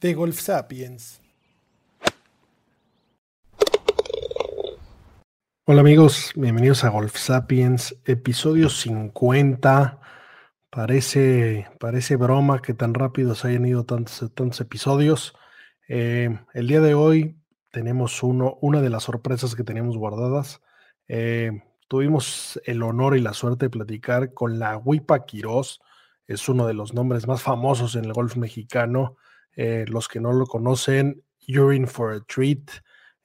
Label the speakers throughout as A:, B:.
A: De Golf Sapiens. Hola amigos, bienvenidos a Golf Sapiens, episodio 50. Parece, parece broma que tan rápido se hayan ido tantos, episodios. Eh, el día de hoy tenemos uno, una de las sorpresas que teníamos guardadas. Eh, tuvimos el honor y la suerte de platicar con la Huipa Quirós. Es uno de los nombres más famosos en el golf mexicano. Eh, los que no lo conocen, in for a treat.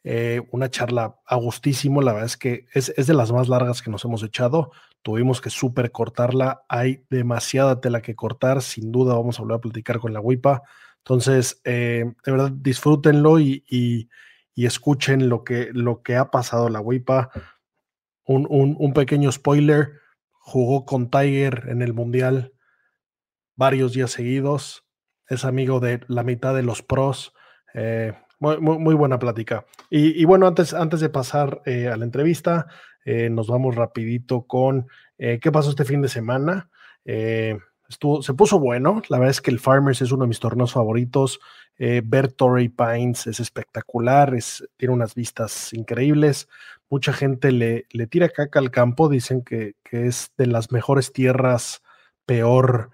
A: Eh, una charla a gustísimo, la verdad es que es, es, de las más largas que nos hemos echado. Tuvimos que súper cortarla. Hay demasiada tela que cortar. Sin duda vamos a volver a platicar con la WIPA. Entonces, eh, de verdad, disfrútenlo y, y, escuchen lo que, lo que ha pasado la WIPA. Un, un pequeño spoiler, jugó con Tiger en el Mundial varios días seguidos es amigo de la mitad de los pros. Eh, muy, muy, muy, buena plática. Y, bueno, antes, antes de pasar eh, a la entrevista, eh, nos vamos rapidito con qué pasó este fin de semana. Estuvo, se puso bueno. La verdad es que el Farmers es uno de mis torneos favoritos. ver Torrey Pines es espectacular, es, tiene unas vistas increíbles. Mucha gente le, le tira caca al campo, dicen que, que, es de las mejores tierras, peor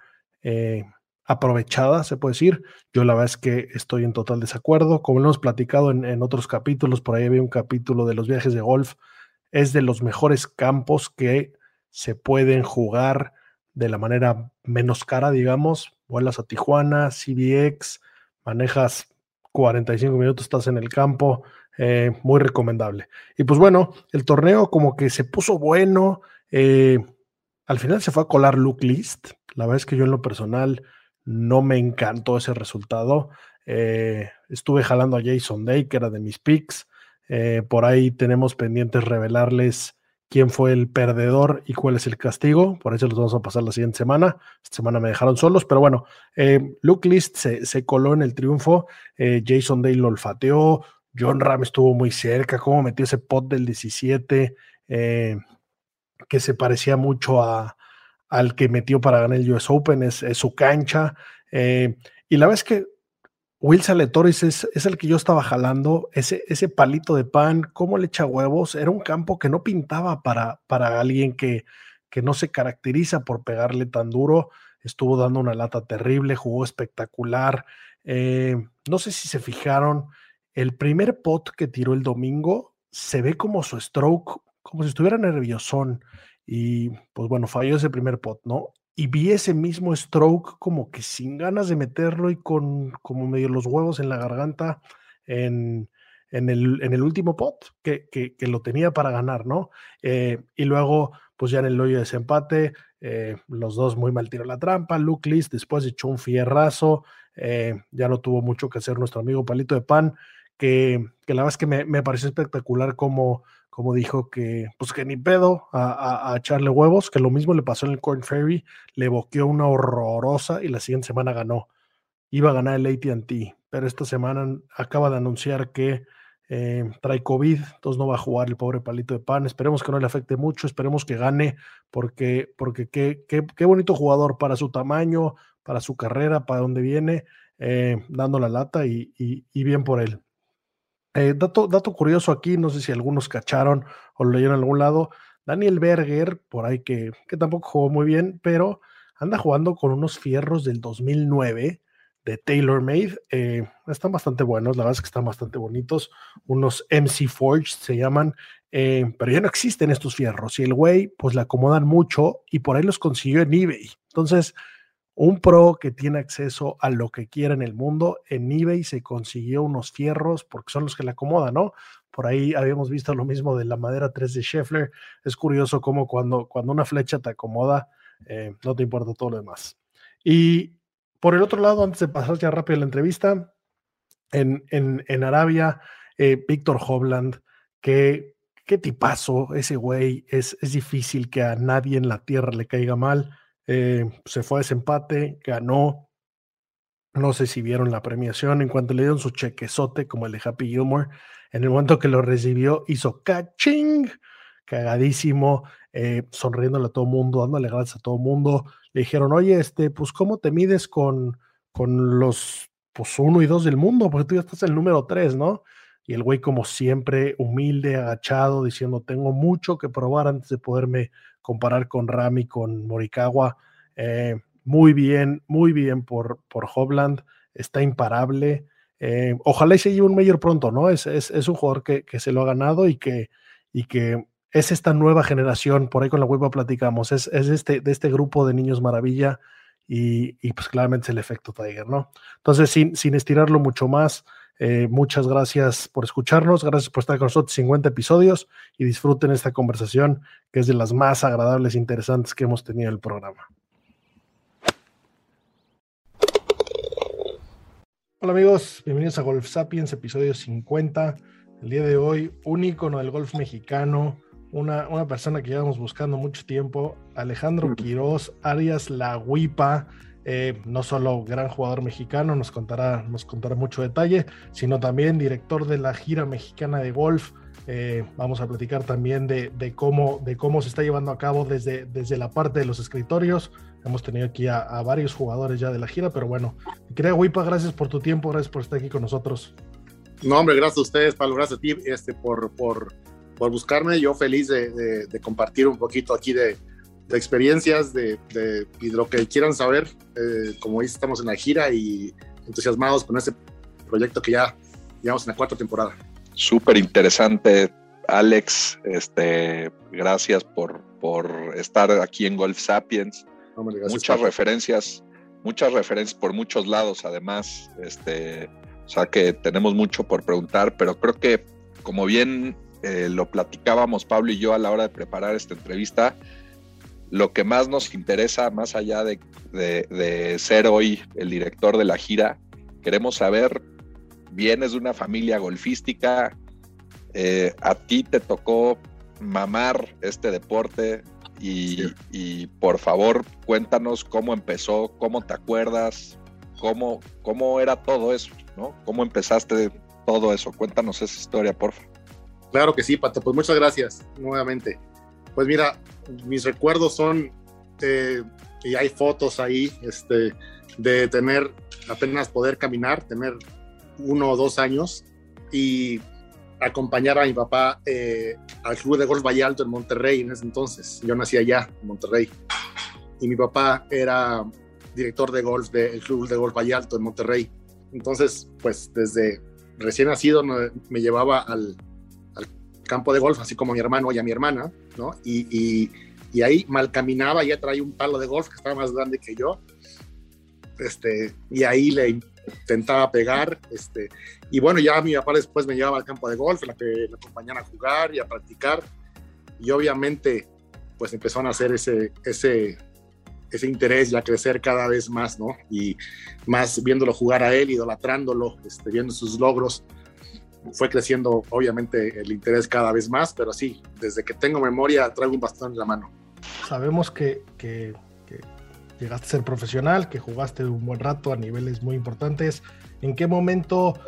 A: aprovechada, se puede decir. Yo la verdad es que estoy en total desacuerdo. Como lo hemos platicado en, en, otros capítulos, por ahí había un capítulo de los viajes de golf, es de los mejores campos que se pueden jugar de la manera menos cara, digamos. Vuelas a Tijuana, CBX, manejas 45 minutos, estás en el campo, eh, muy recomendable. Y pues bueno, el torneo como que se puso bueno. Eh, al final se fue a colar Luke List. La verdad es que yo en lo personal no me encantó ese resultado. Eh, estuve jalando a Jason Day, que era de mis picks. Eh, por ahí tenemos pendientes revelarles quién fue el perdedor y cuál es el castigo. Por eso los vamos a pasar la siguiente semana. Esta semana me dejaron solos, pero bueno, eh, Luke List se, se, coló en el triunfo. Eh, Jason Day lo olfateó. John Ram estuvo muy cerca. Cómo metió ese pot del 17 eh, que se parecía mucho a, al que metió para ganar el US Open, es, su cancha. Eh, y la es que Will Saletoris es, es, el que yo estaba jalando, ese, ese palito de pan, cómo le echa huevos, era un campo que no pintaba para, para alguien que, que no se caracteriza por pegarle tan duro, estuvo dando una lata terrible, jugó espectacular. Eh, no sé si se fijaron, el primer pot que tiró el domingo se ve como su stroke, como si estuviera nerviosón. Y pues bueno, falló ese primer pot, ¿no? Y vi ese mismo stroke como que sin ganas de meterlo y con como medio los huevos en la garganta en, en, el, en el, último pot, que, que, lo tenía para ganar, ¿no? Eh, y luego, pues ya en el hoyo de desempate, eh, los dos muy mal tiró la trampa. Luke List después echó un fierrazo, eh, ya no tuvo mucho que hacer nuestro amigo Palito de Pan, que, que la verdad es que me, me pareció espectacular como como dijo que, pues que ni pedo a, a, a, echarle huevos, que lo mismo le pasó en el Corn Ferry, le boqueó una horrorosa y la siguiente semana ganó. Iba a ganar el ATT, pero esta semana acaba de anunciar que eh, trae COVID, entonces no va a jugar el pobre palito de pan. Esperemos que no le afecte mucho, esperemos que gane, porque, porque qué, qué, qué bonito jugador para su tamaño, para su carrera, para donde viene, eh, dando la lata y, y, y bien por él. Eh, dato, curioso aquí, no sé si algunos cacharon o lo leyeron en algún lado. Daniel Berger, por ahí que, tampoco jugó muy bien, pero anda jugando con unos fierros del 2009 de TaylorMade. Eh, están bastante buenos, la verdad es que están bastante bonitos. Unos MC Forged se llaman, eh, pero ya no existen estos fierros. Y el güey, pues le acomodan mucho y por ahí los consiguió en eBay. Entonces, un pro que tiene acceso a lo que quiera en el mundo, en eBay se consiguió unos fierros porque son los que le acomodan, ¿no? Por ahí habíamos visto lo mismo de la madera 3 de Scheffler. Es curioso cómo cuando, cuando una flecha te acomoda, eh, no te importa todo lo demás. Y por el otro lado, antes de pasar ya rápido a la entrevista, en, en, Arabia, eh, Víctor Hovland, que qué tipazo ese güey, es, es difícil que a nadie en la tierra le caiga mal. Eh, se fue a ese empate, ganó. No sé si vieron la premiación. En cuanto le dieron su chequezote, como el de Happy Gilmore, en el momento que lo recibió, hizo caching, cagadísimo, eh, sonriéndole a todo mundo, dándole gracias a todo mundo. Le dijeron, oye, este, pues, ¿cómo te mides con, con los pues uno y dos del mundo? Porque tú ya estás el número tres, ¿no? Y el güey, como siempre, humilde, agachado, diciendo, tengo mucho que probar antes de poderme comparar con Rami, con Morikawa. Eh, muy bien, muy bien por, por Hobland, está imparable. Eh, ojalá y se lleve un mayor pronto, ¿no? Es, es, es un jugador que, que, se lo ha ganado y que, y que es esta nueva generación, por ahí con la web platicamos, es, es este, de este grupo de niños maravilla y, y, pues claramente es el efecto Tiger, ¿no? Entonces, sin, sin estirarlo mucho más, eh, muchas gracias por escucharnos, gracias por estar con nosotros 50 episodios y disfruten esta conversación que es de las más agradables e interesantes que hemos tenido en el programa. Hola amigos, bienvenidos a Golf Sapiens, episodio 50. El día de hoy, un ícono del golf mexicano, una, una persona que llevamos buscando mucho tiempo, Alejandro Quiroz, Arias La Huipa, eh, no solo gran jugador mexicano, nos contará, nos contará mucho detalle, sino también director de la gira mexicana de golf. Eh, vamos a platicar también de, cómo, se está llevando a cabo desde, la parte de los escritorios. Hemos tenido aquí a, varios jugadores ya de la gira, pero bueno, querida Wipa, gracias por tu tiempo, gracias por estar aquí con nosotros.
B: No, hombre, gracias a ustedes, Pablo, gracias a ti este, por, buscarme. Yo feliz de, de, compartir un poquito aquí de experiencias de, de, y de lo que quieran saber. Eh, como dice, estamos en la gira y entusiasmados con este proyecto que ya llevamos en la cuarta temporada.
C: Súper interesante, Alex. Este, gracias por, por estar aquí en Golf Sapiens.
B: Gracias,
C: muchas referencias, muchas referencias por muchos lados, además. Este, o sea que tenemos mucho por preguntar, pero creo que, como bien eh, lo platicábamos Pablo y yo a la hora de preparar esta entrevista, lo que más nos interesa, más allá de, de, de, ser hoy el director de la gira, queremos saber, vienes de una familia golfística, eh, a ti te tocó mamar este deporte y, sí. y, por favor cuéntanos cómo empezó, cómo te acuerdas, cómo, cómo era todo eso, ¿no? ¿Cómo empezaste todo eso? Cuéntanos esa historia, por favor.
B: Claro que sí, Pato, pues muchas gracias nuevamente. Pues mira, mis recuerdos son, eh, y hay fotos ahí, este, de tener apenas poder caminar, tener uno o dos años y acompañar a mi papá eh, al club de golf Valle Alto en Monterrey en ese entonces. Yo nací allá, en Monterrey. Y mi papá era director de golf del club de golf Valle Alto en Monterrey. Entonces, pues desde recién nacido me, llevaba al, campo de golf, así como mi hermano y a mi hermana, ¿no? Y, y, y ahí mal caminaba, ya traía un palo de golf que estaba más grande que yo. Este, y ahí le intentaba pegar, este, y bueno, ya mi papá después me llevaba al campo de golf, la que le acompañaban a jugar y a practicar, y obviamente, pues empezaron a hacer ese, ese, ese interés y a crecer cada vez más, ¿no? Y más viéndolo jugar a él, idolatrándolo, este, viendo sus logros, fue creciendo obviamente el interés cada vez más, pero sí, desde que tengo memoria traigo un bastón en la mano.
A: Sabemos que, que, que llegaste a ser profesional, que jugaste un buen rato a niveles muy importantes. ¿En qué momento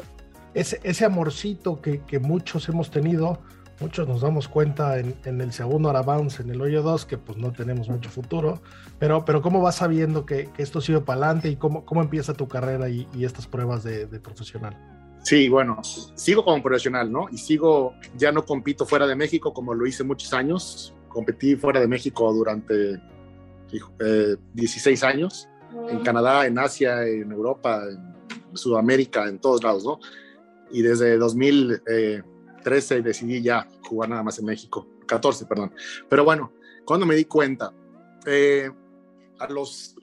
A: ese, ese amorcito que, que, muchos hemos tenido, muchos nos damos cuenta en, en el segundo Bounce, en el hoyo 2, que pues no tenemos mucho futuro, pero, pero ¿cómo vas sabiendo que, que esto sigue para adelante y cómo, cómo empieza tu carrera y, y estas pruebas de, de profesional?
B: Sí, bueno, sigo como profesional, ¿no? Y sigo, ya no compito fuera de México como lo hice muchos años. Competí fuera de México durante eh, 16 años, en Canadá, en Asia, en Europa, en Sudamérica, en todos lados, ¿no? Y desde 2013 decidí ya jugar nada más en México, 14, perdón. Pero bueno, cuando me di cuenta, eh, a los,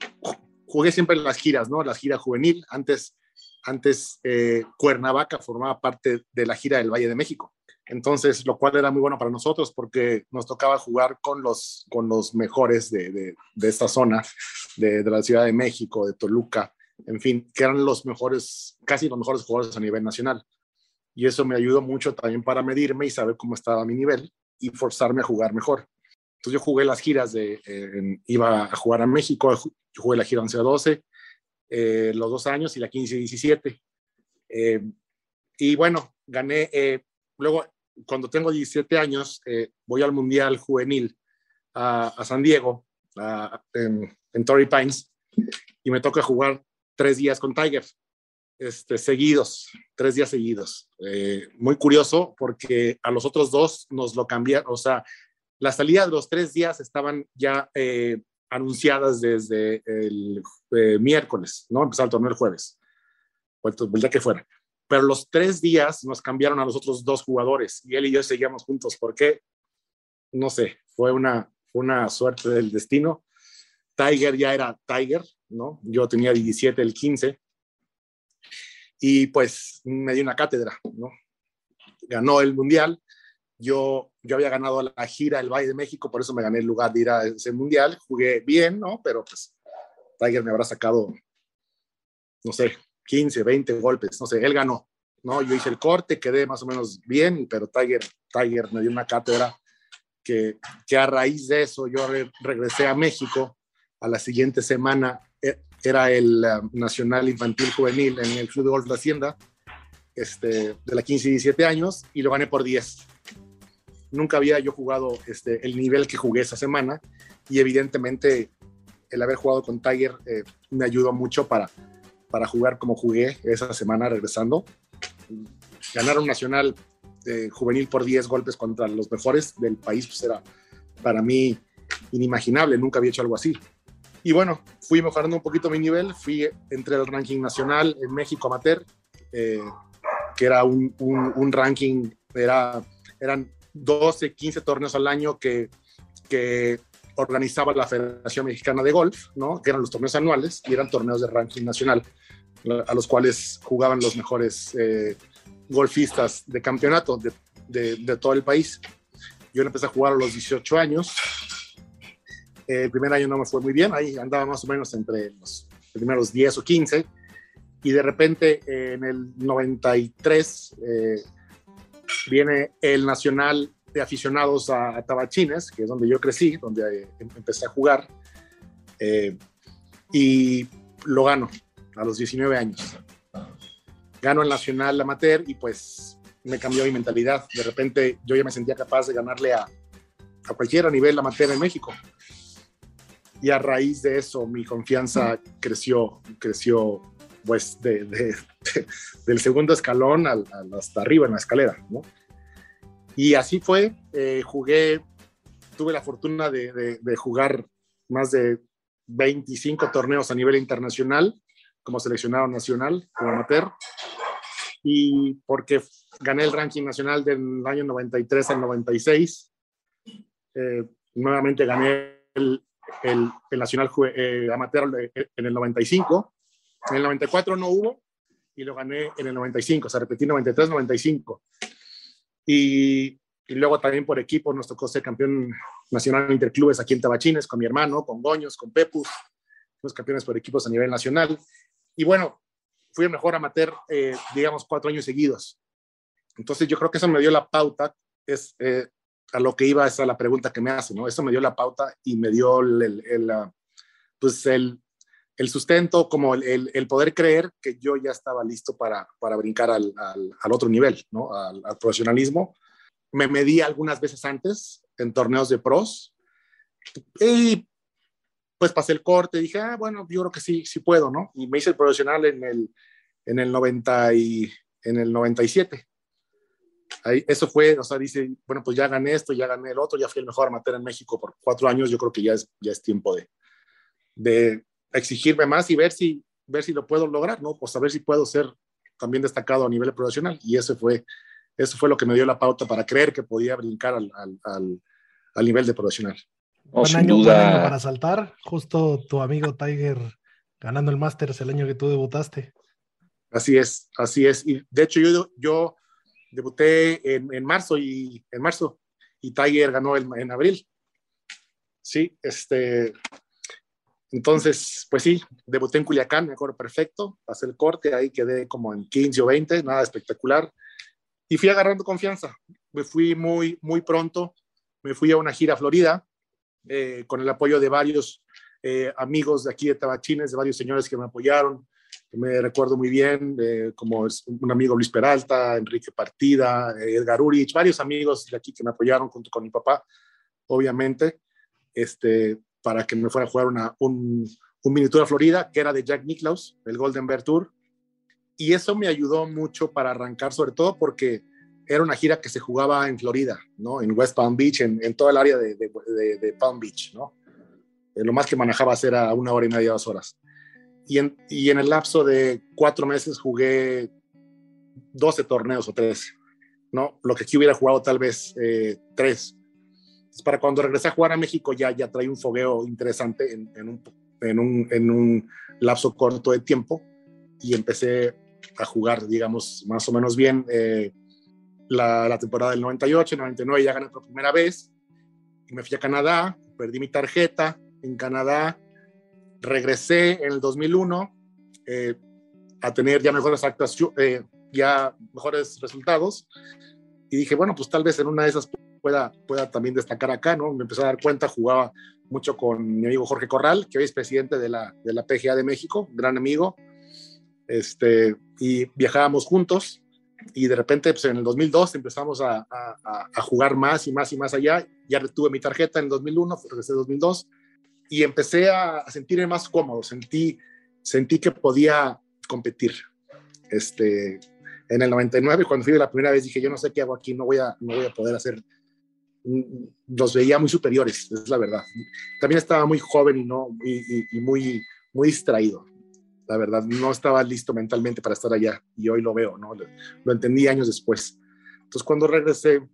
B: jugué siempre en las giras, ¿no? Las giras juvenil, antes antes eh, Cuernavaca formaba parte de la gira del Valle de México. Entonces, lo cual era muy bueno para nosotros porque nos tocaba jugar con los, con los mejores de, de, esta zona, de, de, la Ciudad de México, de Toluca, en fin, que eran los mejores, casi los mejores jugadores a nivel nacional. Y eso me ayudó mucho también para medirme y saber cómo estaba mi nivel y forzarme a jugar mejor. Entonces yo jugué las giras de, eh, iba a jugar a México, jugué la gira 11 a 12, eh, los dos años y la 15 y 17. Eh, y bueno, gané, eh, luego cuando tengo 17 años, voy al Mundial Juvenil a, San Diego, a, en, en Torrey Pines, y me toca jugar tres días con Tiger, este, seguidos, tres días seguidos. Muy curioso porque a los otros dos nos lo cambiaron, o sea, la salida de los tres días estaban ya anunciadas desde el eh, miércoles, ¿no? Empezaba el torneo el jueves, o el, el día que fuera. Pero los tres días nos cambiaron a los otros dos jugadores y él y yo seguíamos juntos. ¿Por qué? No sé, fue una, una suerte del destino. Tiger ya era Tiger, ¿no? Yo tenía 17, el 15. Y pues me dio una cátedra, ¿no? Ganó el mundial. Yo, yo había ganado la gira del Valle de México, por eso me gané el lugar de ir a ese mundial. Jugué bien, ¿no? Pero pues Tiger me habrá sacado, no sé, 15, 20 golpes, no sé, él ganó, ¿no? Yo hice el corte, quedé más o menos bien, pero Tiger, Tiger me dio una cátedra que, que a raíz de eso yo re regresé a México a la siguiente semana, era el uh, Nacional Infantil Juvenil en el Club de Golf La Hacienda, este, de la 15 y 17 años, y lo gané por 10. Nunca había yo jugado este, el nivel que jugué esa semana, y evidentemente el haber jugado con Tiger eh, me ayudó mucho para, para jugar como jugué esa semana regresando. Ganar un nacional eh, juvenil por 10 golpes contra los mejores del país pues era para mí inimaginable, nunca había hecho algo así. Y bueno, fui mejorando un poquito mi nivel, fui entre el ranking nacional en México amateur, eh, que era un, un, un, ranking, era, eran 12, 15 torneos al año que, que organizaba la Federación Mexicana de Golf, ¿no? que eran los torneos anuales y eran torneos de ranking nacional, a los cuales jugaban los mejores eh, golfistas de campeonato de, de, todo el país. Yo empecé a jugar a los 18 años. El primer año no me fue muy bien, ahí andaba más o menos entre los primeros 10 o 15. Y de repente en el 93 eh, viene el Nacional de aficionados a, Tabachines, que es donde yo crecí, donde eh, empecé a jugar, eh, y lo gano a los 19 años. Gano el Nacional Amateur y pues me cambió mi mentalidad. De repente yo ya me sentía capaz de ganarle a, a cualquiera nivel amateur en México. Y a raíz de eso mi confianza creció, creció pues de, del segundo escalón al, al hasta arriba en la escalera, ¿no? Y así fue, eh, jugué, tuve la fortuna de, jugar más de 25 torneos a nivel internacional como seleccionado nacional, como amateur, y porque gané el ranking nacional del año 93 al 96, eh, nuevamente gané el, el, el nacional eh, amateur en el 95, en el 94 no hubo, y lo gané en el 95, o sea, repetí 93-95. Y, y, luego también por equipo nos tocó ser campeón nacional interclubes aquí en Tabachines con mi hermano, con Goños, con Pepus, fuimos campeones por equipos a nivel nacional. Y bueno, fui el mejor amateur, eh, digamos, cuatro años seguidos. Entonces yo creo que eso me dio la pauta, es eh, a lo que iba esa la pregunta que me hace, ¿no? Eso me dio la pauta y me dio el, el, el pues el, el sustento, como el, el, poder creer que yo ya estaba listo para, para brincar al, al, otro nivel, ¿no? Al, al, profesionalismo. Me medí algunas veces antes en torneos de pros y pues pasé el corte dije, ah, bueno, yo creo que sí, sí puedo, ¿no? Y me hice el profesional en el, en el, 90 y, en el 97. Ahí, eso fue, o sea, dice, bueno, pues ya gané esto, ya gané el otro, ya fui el mejor amateur en México por cuatro años, yo creo que ya es, ya es tiempo de, de exigirme más y ver si, ver si lo puedo lograr, ¿no? Pues a ver si puedo ser también destacado a nivel profesional. Y eso fue, eso fue lo que me dio la pauta para creer que podía brincar al, al, al, al nivel de profesional.
A: Oh, buen, año, duda... buen año para saltar. Justo tu amigo Tiger ganando el Masters el año que tú debutaste.
B: Así es, así es. Y de hecho yo, yo debuté en, en, marzo y en marzo y Tiger ganó el, en abril. Sí, este, entonces, pues sí, debuté en Culiacán, me acuerdo perfecto, pasé el corte, ahí quedé como en 15 o 20, nada espectacular, y fui agarrando confianza. Me fui muy, muy pronto, me fui a una gira a Florida, eh, con el apoyo de varios eh, amigos de aquí de Tabachines, de varios señores que me apoyaron, me recuerdo muy bien, eh, como es un amigo Luis Peralta, Enrique Partida, Edgar Urich, varios amigos de aquí que me apoyaron junto con mi papá, obviamente, este, para que me fuera a jugar una, un, un mini tour a Florida, que era de Jack Nicklaus, el Golden Bear Tour. Y eso me ayudó mucho para arrancar, sobre todo porque era una gira que se jugaba en Florida, ¿no? En West Palm Beach, en, en todo el área de, de, Palm Beach, ¿no? Eh, lo más que manejaba era una hora y media, dos horas. Y en, y en el lapso de cuatro meses jugué 12 torneos o tres, ¿no? Lo que aquí hubiera jugado tal vez eh, tres para cuando regresé a jugar a México ya, ya traí un fogueo interesante en, en, un, en, un, en, un, lapso corto de tiempo y empecé a jugar, digamos, más o menos bien eh, la, la, temporada del 98, 99 ya gané por primera vez y me fui a Canadá, perdí mi tarjeta en Canadá, regresé en el 2001 eh, a tener ya mejores actuaciones, eh, ya mejores resultados y dije, bueno, pues tal vez en una de esas pueda, pueda también destacar acá, ¿no? Me empecé a dar cuenta, jugaba mucho con mi amigo Jorge Corral, que hoy es presidente de la, de la PGA de México, gran amigo, este, y viajábamos juntos, y de repente, pues en el 2002 empezamos a, a, a jugar más y más y más allá, ya retuve mi tarjeta en el 2001, regresé en 2002, y empecé a, sentirme más cómodo, sentí, sentí que podía competir. Este, en el 99, cuando fui la primera vez, dije, yo no sé qué hago aquí, no voy a, no voy a poder hacer los veía muy superiores, es la verdad. También estaba muy joven y, no, y, muy, muy distraído, la verdad. No estaba listo mentalmente para estar allá y hoy lo veo, ¿no? Lo, entendí años después. Entonces, cuando regresé, un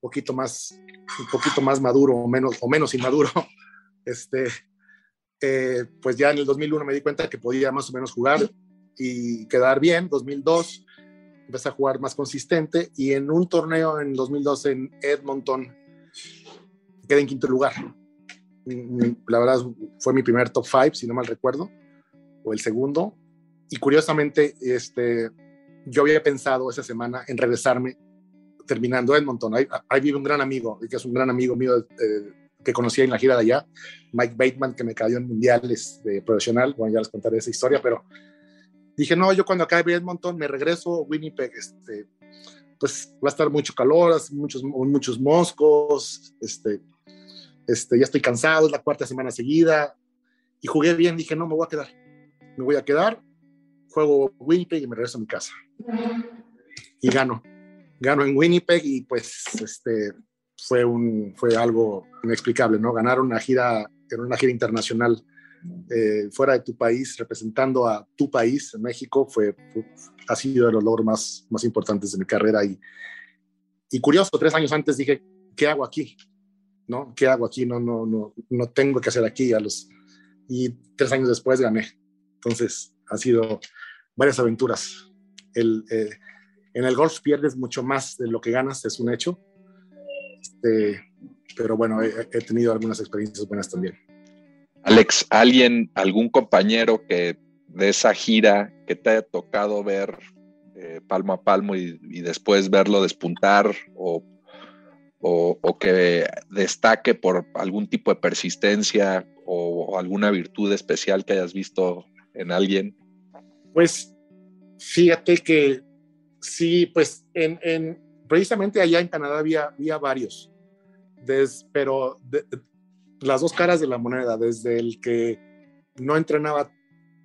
B: poquito más, un poquito más maduro o menos, o menos inmaduro, este, eh, pues ya en el 2001 me di cuenta que podía más o menos jugar y quedar bien. 2002 empecé a jugar más consistente y en un torneo en 2012 en Edmonton quedé en quinto lugar. La verdad fue mi primer top five, si no mal recuerdo, o el segundo. Y curiosamente, este, yo había pensado esa semana en regresarme terminando Edmonton. Ahí, ahí vive un gran amigo, que es un gran amigo mío eh, que conocí en la gira de allá, Mike Bateman, que me cayó en mundiales de profesional. Bueno, ya les contaré esa historia, pero dije, no, yo cuando acabe Edmonton me regreso Winnipeg, este, pues va a estar mucho calor, muchos, muchos moscos, este, este, ya estoy cansado, es la cuarta semana seguida, y jugué bien, dije, no, me voy a quedar, me voy a quedar, juego Winnipeg y me regreso a mi casa. Y gano, gano en Winnipeg y pues este, fue, un, fue algo inexplicable, ¿no? Ganar una gira, en una gira internacional eh, fuera de tu país, representando a tu país, México, fue, ha sido de los logros más, más importantes de mi carrera. Y, y curioso, tres años antes dije, ¿qué hago aquí? ¿No? ¿Qué hago aquí? No, no, no, no tengo que hacer aquí. A los, y tres años después gané. Entonces, ha sido varias aventuras. El, eh, en el golf pierdes mucho más de lo que ganas, es un hecho. Este, pero bueno, he, he tenido algunas experiencias buenas también.
C: Alex, ¿alguien, algún compañero que de esa gira que te haya tocado ver eh, palmo a palmo y, después verlo despuntar o, o, que destaque por algún tipo de persistencia o, alguna virtud especial que hayas visto en alguien?
B: Pues fíjate que sí, pues en, en precisamente allá en Canadá había, había varios, Des, pero las dos caras de la moneda, desde el que no entrenaba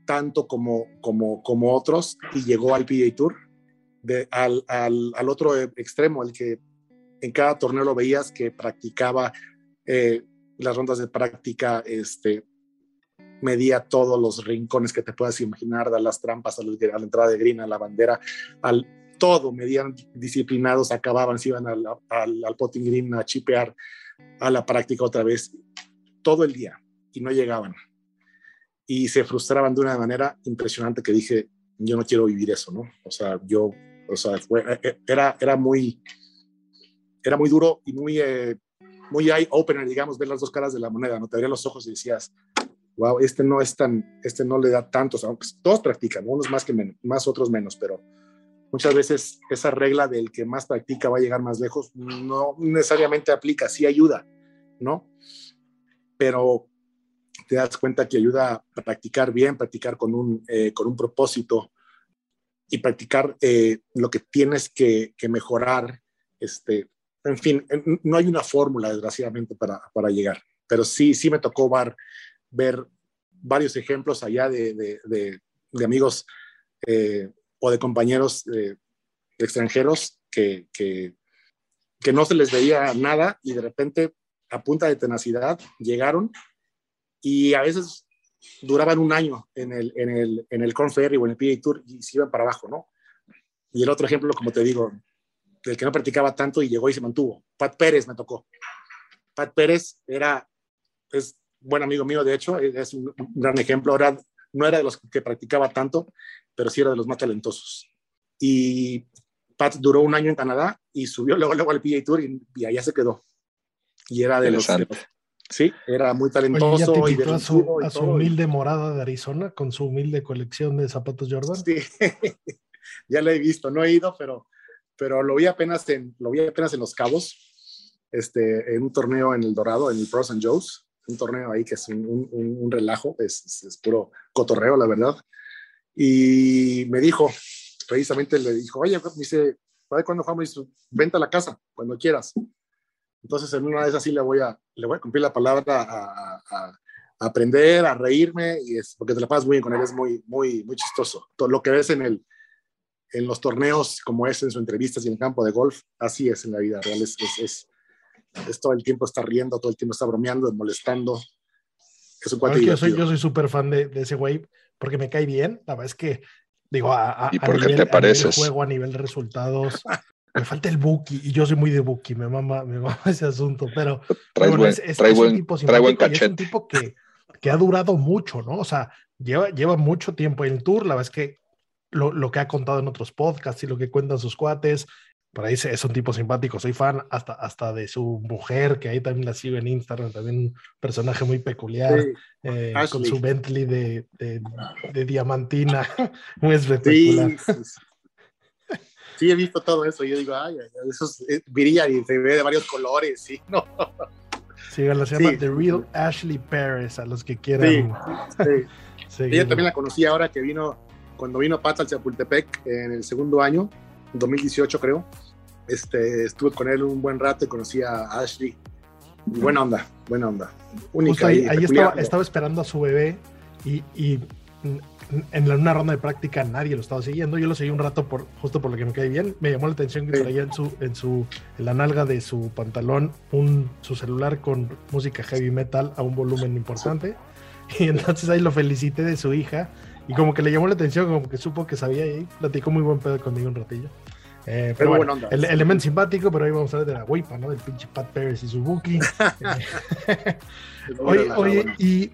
B: tanto como, como, como otros y llegó al PGA Tour, de, al, al, al, otro extremo, el que en cada torneo lo veías que practicaba eh, las rondas de práctica, este, medía todos los rincones que te puedas imaginar, de las trampas a la, a la entrada de green, a la bandera, al todo, medían disciplinados, acababan, se iban al, al, al potting green a chipear a la práctica otra vez todo el día y no llegaban. Y se frustraban de una manera impresionante que dije, yo no quiero vivir eso, ¿no? O sea, yo O sea, fue, eh, eh, era, era, muy, era muy duro y muy, eh, muy eye-opener, digamos, ver las dos caras de la moneda, ¿no? Te abrías los ojos y decías, wow, este no es tan, este no le da tantos, aunque todos practican, unos más que menos, más otros menos, pero muchas veces esa regla del que más practica va a llegar más lejos no necesariamente aplica, sí ayuda, ¿no? Pero te das cuenta que ayuda a practicar bien, practicar con un, eh, con un propósito y practicar eh, lo que tienes que, que, mejorar. Este, en fin, no hay una fórmula, desgraciadamente, para, para llegar, pero sí, sí me tocó ver, ver varios ejemplos allá de, de, de, de amigos eh, o de compañeros extranjeros que, que, que no se les veía nada y de repente a punta de tenacidad llegaron y a veces duraban un año en el, en el, en el Corn Ferry o en el PA Tour y se iban para abajo, ¿no? Y el otro ejemplo, como te digo, del que no practicaba tanto y llegó y se mantuvo. Pat Pérez me tocó. Pat Pérez era, es buen amigo mío, de hecho, es un, gran ejemplo. Ahora no era de los que practicaba tanto, pero sí era de los más talentosos. Y Pat duró un año en Canadá y subió luego, luego al PA Tour y, y allá se quedó. Y era de los, de los, Sí, era muy talentoso.
A: Oye, ¿ya te y a su, a su humilde morada de Arizona con su humilde colección de zapatos Jordan?
B: Sí, ya lo he visto, no he ido, pero, pero lo vi apenas en, lo vi apenas en Los Cabos, este, en un torneo en El Dorado, en el Pros and Joes, un torneo ahí que es un, un, un relajo, es, es, es, puro cotorreo, la verdad. Y me dijo, precisamente le dijo, oye, me dice, ¿cuándo vamos? Vente a la casa, cuando quieras. Entonces, en una de esas sí le voy a, le voy a cumplir la palabra a, a, a aprender, a reírme, y es, porque te la pasas muy bien con él, es muy, muy, muy chistoso. Todo lo que ves en, el, en los torneos, como es en sus entrevistas y en el campo de golf, así es en la vida real. Es, es, es, es todo el tiempo está riendo, todo el tiempo está bromeando, molestando. Es un cuate
A: yo soy Yo soy súper fan de, de, ese güey porque me cae bien. La verdad es que, digo, a, a,
C: ¿Y
A: a nivel,
C: te pareces?
A: A nivel juego, a nivel de resultados, me falta el Buki y yo soy muy de Buki, me mama, me mama ese asunto, pero,
C: trae
A: bueno,
C: buen,
A: es, es,
C: trae
A: es
C: buen,
A: un tipo
C: trae buen
A: y es un tipo que, que, ha durado mucho, ¿no? O sea, lleva, lleva mucho tiempo en el tour, la verdad es que lo, lo, que ha contado en otros podcasts y lo que cuentan sus cuates, por ahí es un tipo simpático, soy fan hasta, hasta de su mujer, que ahí también la sigo en Instagram, también un personaje muy peculiar, sí. eh, con su Bentley de, de, de diamantina, muy espectacular.
B: Sí, sí, sí, he visto todo eso. Yo digo, ay, eso es, brilla y se ve de varios colores, sí, no.
A: Sí, se llama sí. The Real Ashley Paris, a los que quieran.
B: Sí, Ella también la conocí ahora que vino, cuando vino Pat al Chapultepec en el segundo año, 2018 creo. Este, estuve con él un buen rato y conocí a Ashley. Buena onda, buena onda.
A: Única ahí, ahí estaba, estaba, esperando a su bebé y, y en una ronda de práctica nadie lo estaba siguiendo. Yo lo seguí un rato por, justo por lo que me cae bien. Me llamó la atención que sí. traía en su, en su, en la nalga de su pantalón un, su celular con música heavy metal a un volumen importante. Y entonces ahí lo felicité de su hija. Y como que le llamó la atención, como que supo que sabía y platicó muy buen pedo conmigo un ratillo. Eh, pero bueno, onda, el elemento simpático, pero ahí vamos a ver de la guipa, ¿no? Del pinche Pat Pérez y su booking. oye, oye, ¿y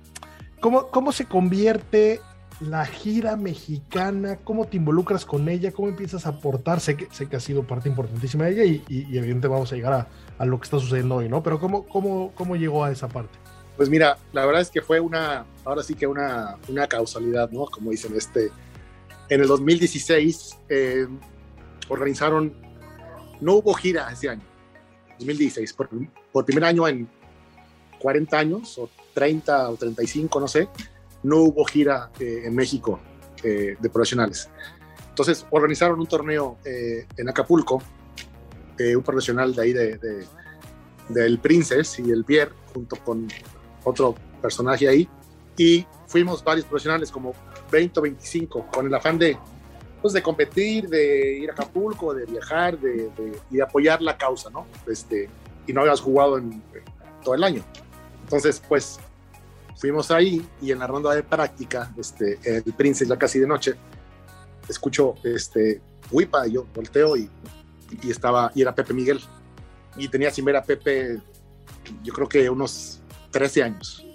A: cómo, cómo se convierte la gira mexicana, cómo te involucras con ella, cómo empiezas a aportar, sé que, sé que ha sido parte importantísima de ella y, y, y evidentemente vamos a llegar a, a, lo que está sucediendo hoy, ¿no? Pero ¿cómo, cómo, cómo llegó a esa parte?
B: Pues mira, la verdad es que fue una, ahora sí que una, una causalidad, ¿no? Como dicen, este, en el 2016 eh, organizaron, no hubo gira ese año, 2016, por, por primer año en 40 años, o 30 o 35, no sé, no hubo gira eh, en México eh, de profesionales. Entonces organizaron un torneo eh, en Acapulco, un profesional de ahí de, de, del Princess y el Pierre, junto con otro personaje ahí, y fuimos varios profesionales, como 20 o 25, con el afán de, pues, de competir, de ir a Acapulco, de viajar de, y de apoyar la causa, ¿no? Este, y no habías jugado en todo el año. Entonces, pues fuimos ahí y en la ronda de práctica, este, el Prince ya casi de noche, escucho este, Wipa, yo volteo y, y, estaba, y era Pepe Miguel. Y tenía sin ver a Pepe, yo creo que unos 13 años.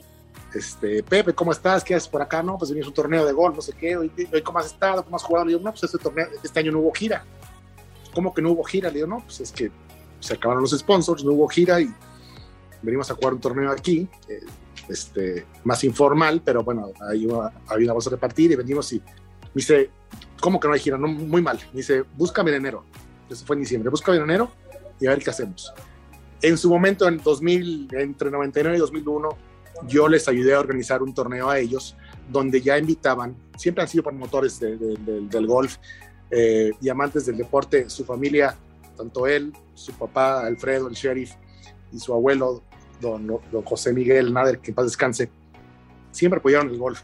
B: Este, Pepe, ¿cómo estás? ¿Qué haces por acá? No, pues venimos un torneo de gol, no sé qué. Hoy, hoy ¿Cómo has estado? ¿Cómo has jugado? Y yo, no, pues este torneo, este año no hubo gira. ¿cómo que no hubo gira? Le digo, no, pues es que se acabaron los sponsors, no hubo gira y venimos a jugar un torneo aquí, eh, este, más informal, pero bueno, ahí había una bolsa a repartir y venimos y me dice, ¿cómo que no hay gira? Muy mal. Me dice, búscame en enero. Eso fue en diciembre. Búscame en enero y a ver qué hacemos. En su momento, en 2000, entre 99 y 2001, yo les ayudé a organizar un torneo a ellos donde ya invitaban, siempre han sido promotores del golf eh, y amantes del deporte, su familia, tanto él, su papá Alfredo, el sheriff, y su abuelo, don, José Miguel Nader, que en paz descanse, siempre apoyaron el golf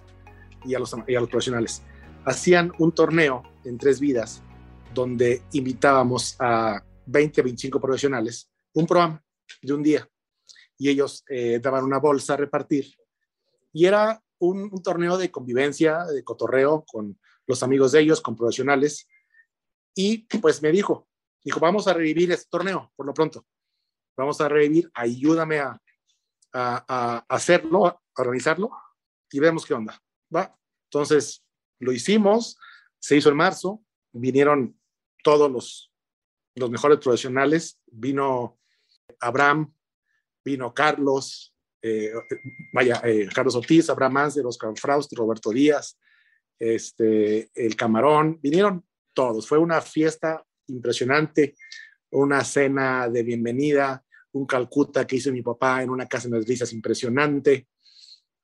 B: y a los, y a los profesionales. Hacían un torneo en tres vidas donde invitábamos a 20, 25 profesionales, un programa de un día, y ellos eh, daban una bolsa a repartir. Y era un, un, torneo de convivencia, de cotorreo con los amigos de ellos, con profesionales. Y pues me dijo, dijo, vamos a revivir este torneo por lo pronto vamos a revivir, ayúdame a, a, hacerlo, a organizarlo y vemos qué onda. ¿va? Entonces, lo hicimos, se hizo en marzo, vinieron todos los, los mejores profesionales, vino Abraham, vino Carlos, eh, vaya, eh, Carlos Ortiz, Abraham Manser, Oscar Fraust, Roberto Díaz, este, el Camarón, vinieron todos. Fue una fiesta impresionante, una cena de bienvenida, un Calcuta que hizo mi papá en una casa en las risas impresionante.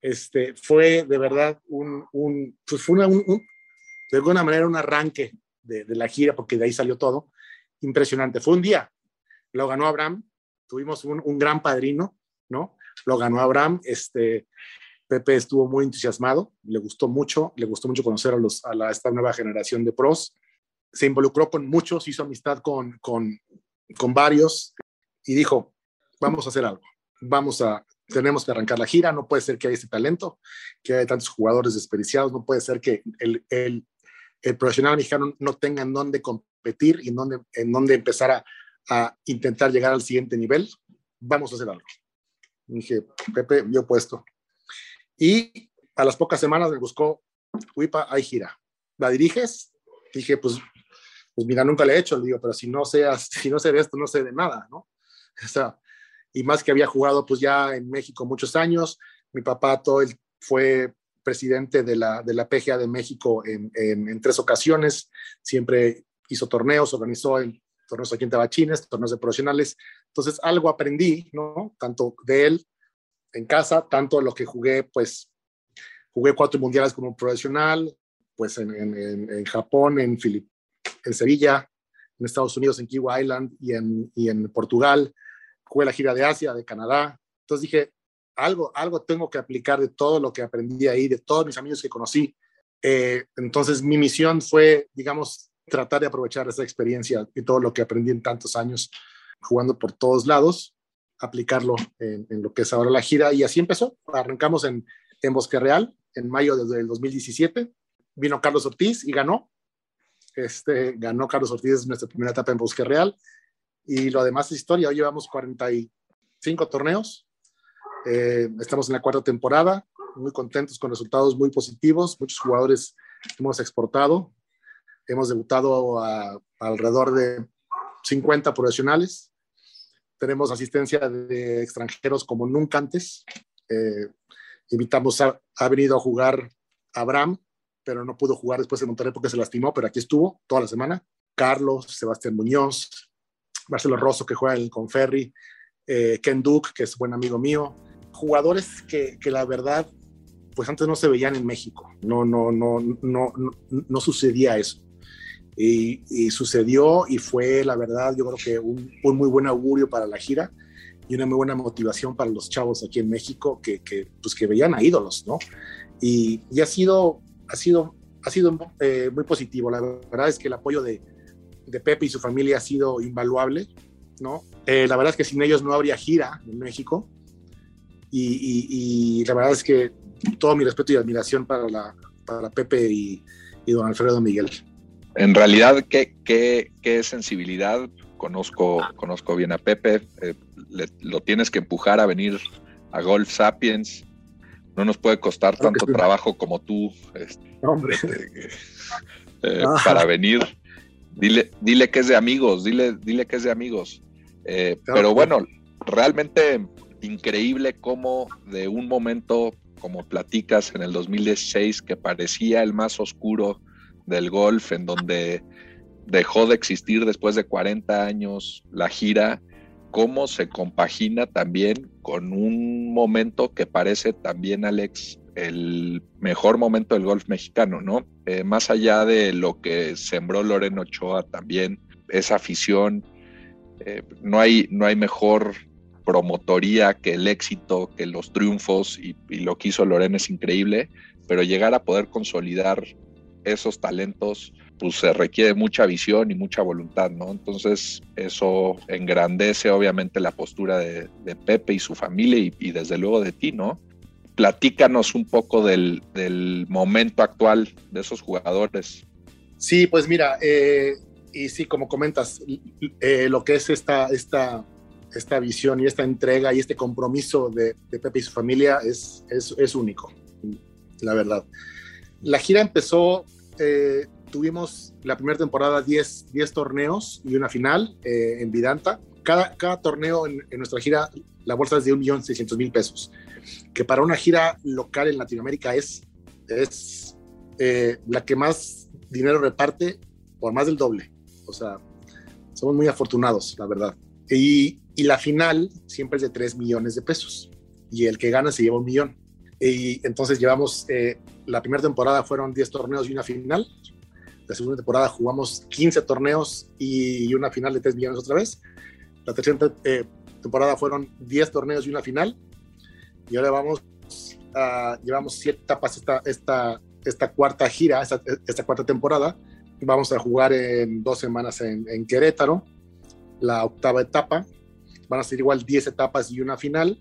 B: Este, fue de verdad un, un pues fue un, de alguna manera un arranque de, la gira, porque de ahí salió todo, impresionante. Fue un día, lo ganó Abraham, tuvimos un, gran padrino, ¿no? Lo ganó Abraham, este, Pepe estuvo muy entusiasmado, le gustó mucho, le gustó mucho conocer a, los, a la, esta nueva generación de pros, se involucró con muchos, hizo amistad con, con, con varios y dijo, vamos a hacer algo, vamos a, tenemos que arrancar la gira, no puede ser que haya este talento, que haya tantos jugadores desperdiciados, no puede ser que el, el, el profesional mexicano no tenga en dónde competir y en dónde, en dónde empezar a, a, intentar llegar al siguiente nivel, vamos a hacer algo. Y dije, Pepe, yo puesto. Y a las pocas semanas me buscó, Wipa, hay gira. ¿La diriges? Dije, pues, pues mira, nunca le he hecho, le digo, pero si no seas, si no sé de esto, no sé de nada, ¿no? O sea, y más que había jugado pues ya en México muchos años. Mi papá todo el, fue presidente de la, de la PGA de México en, en, en, tres ocasiones, siempre hizo torneos, organizó en, torneos aquí en Tabachines, torneos de profesionales. Entonces algo aprendí, ¿no? Tanto de él en casa, tanto lo que jugué, pues jugué cuatro mundiales como profesional, pues en, en, en Japón, en, Filip en Sevilla, en Estados Unidos, en Kiwi Island y en, y en Portugal jugué la gira de Asia, de Canadá. Entonces dije, algo, algo tengo que aplicar de todo lo que aprendí ahí, de todos mis amigos que conocí. Eh, entonces mi misión fue, digamos, tratar de aprovechar esa experiencia y todo lo que aprendí en tantos años jugando por todos lados, aplicarlo en, lo que es ahora la gira. Y así empezó. Arrancamos en, en Bosque Real en mayo del 2017. Vino Carlos Ortiz y ganó. Este, ganó Carlos Ortiz en nuestra primera etapa en Bosque Real y lo demás es historia. Hoy llevamos 45 torneos, eh, estamos en la cuarta temporada, muy contentos con resultados muy positivos, muchos jugadores hemos exportado, hemos debutado a, a alrededor de 50 profesionales, tenemos asistencia de extranjeros como nunca antes, eh, invitamos a, ha venido a jugar Abraham, pero no pudo jugar después de Monterrey porque se lastimó, pero aquí estuvo toda la semana. Carlos, Sebastián Muñoz, Marcelo Rosso, que juega en el Conferri, eh, Ken Duke, que es buen amigo mío, jugadores que, que, la verdad, pues antes no se veían en México, no, no, no, no, no, no sucedía eso. Y, y, sucedió y fue, la verdad, yo creo que un, un, muy buen augurio para la gira y una muy buena motivación para los chavos aquí en México que, que pues que veían a ídolos, ¿no? Y, y ha sido, ha sido, ha sido eh, muy positivo. La verdad es que el apoyo de, de Pepe y su familia ha sido invaluable, ¿no? Eh, la verdad es que sin ellos no habría gira en México y, y, y, la verdad es que todo mi respeto y admiración para, la, para Pepe y, y don Alfredo Miguel.
C: En realidad, qué, qué, qué sensibilidad. Conozco, conozco bien a Pepe. Eh, le, lo tienes que empujar a venir a Golf Sapiens. No nos puede costar claro tanto sí. trabajo como tú este,
B: Hombre.
C: Este, eh, para venir Dile, dile que es de amigos, dile, dile que es de amigos. Eh, pero bueno, realmente increíble cómo de un momento, como platicas en el 2016, que parecía el más oscuro del golf, en donde dejó de existir después de 40 años la gira, cómo se compagina también con un momento que parece también, Alex, el mejor momento del golf mexicano, ¿no? Eh, más allá de lo que sembró Loreno Ochoa también, esa afición, eh, no, hay, no hay mejor promotoría que el éxito, que los triunfos, y, y lo que hizo Lorena es increíble, pero llegar a poder consolidar esos talentos, pues se requiere mucha visión y mucha voluntad, ¿no? Entonces eso engrandece obviamente la postura de, Pepe y su familia y, desde luego de ti, ¿no? Platícanos un poco del, momento actual de esos jugadores.
B: Sí, pues mira, eh, y sí, como comentas, eh, lo que es esta, esta, esta visión y esta entrega y este compromiso de, Pepe y su familia es, es, es único, la verdad. La gira empezó, eh, tuvimos la primera temporada 10, 10 torneos y una final en Vidanta. Cada, cada torneo en, nuestra gira, la bolsa es de 1.600.000 pesos, que para una gira local en Latinoamérica es, es eh, la que más dinero reparte por más del doble. O sea, somos muy afortunados, la verdad. Y, y la final siempre es de 3 millones de pesos y el que gana se lleva un millón. Y entonces llevamos, eh, la primera temporada fueron 10 torneos y una final. La segunda temporada jugamos 15 torneos y una final de 3 millones otra vez. La tercera eh, temporada fueron 10 torneos y una final. Y ahora vamos a, llevamos 7 etapas esta, esta, esta cuarta gira, esta, esta, cuarta temporada. Vamos a jugar en dos semanas en, en Querétaro, la octava etapa. Van a ser igual 10 etapas y una final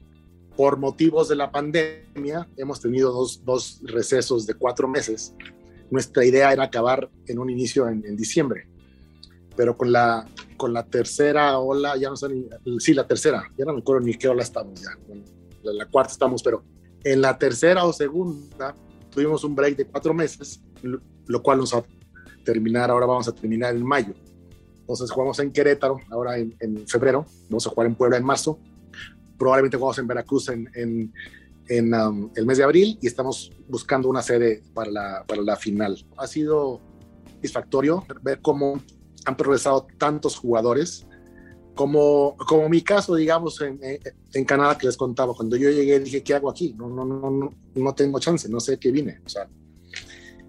B: por motivos de la pandemia, hemos tenido dos, dos recesos de cuatro meses. Nuestra idea era acabar en un inicio en, diciembre, pero con la, con la tercera ola, ya no sé ni, sí, la tercera, ya no me acuerdo ni qué ola estamos ya, la, cuarta estamos, pero en la tercera o segunda tuvimos un break de cuatro meses, lo cual nos va a terminar, ahora vamos a terminar en mayo. Entonces jugamos en Querétaro, ahora en, febrero, vamos a jugar en Puebla en marzo, probablemente jugamos en Veracruz en, um, el mes de abril y estamos buscando una sede para la final. Ha sido satisfactorio ver cómo han progresado tantos jugadores, como, como mi caso, digamos, en, en, Canadá que les contaba. Cuando yo llegué dije, ¿qué hago aquí? No, no, no, no, no tengo chance, no sé qué vine. O sea,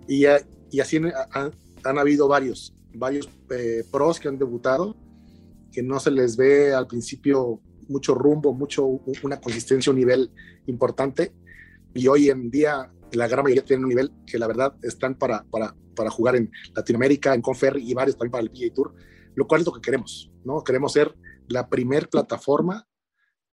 B: y, y así han, han, habido varios, varios eh, pros que han debutado, que no se les ve al principio mucho rumbo, mucho, una consistencia, un nivel importante. Y hoy en día la gran mayoría tienen un nivel que la verdad están para, para, para jugar en Latinoamérica, en Conferry y varios también para el PGA Tour, lo cual es lo que queremos, ¿no? Queremos ser la primer plataforma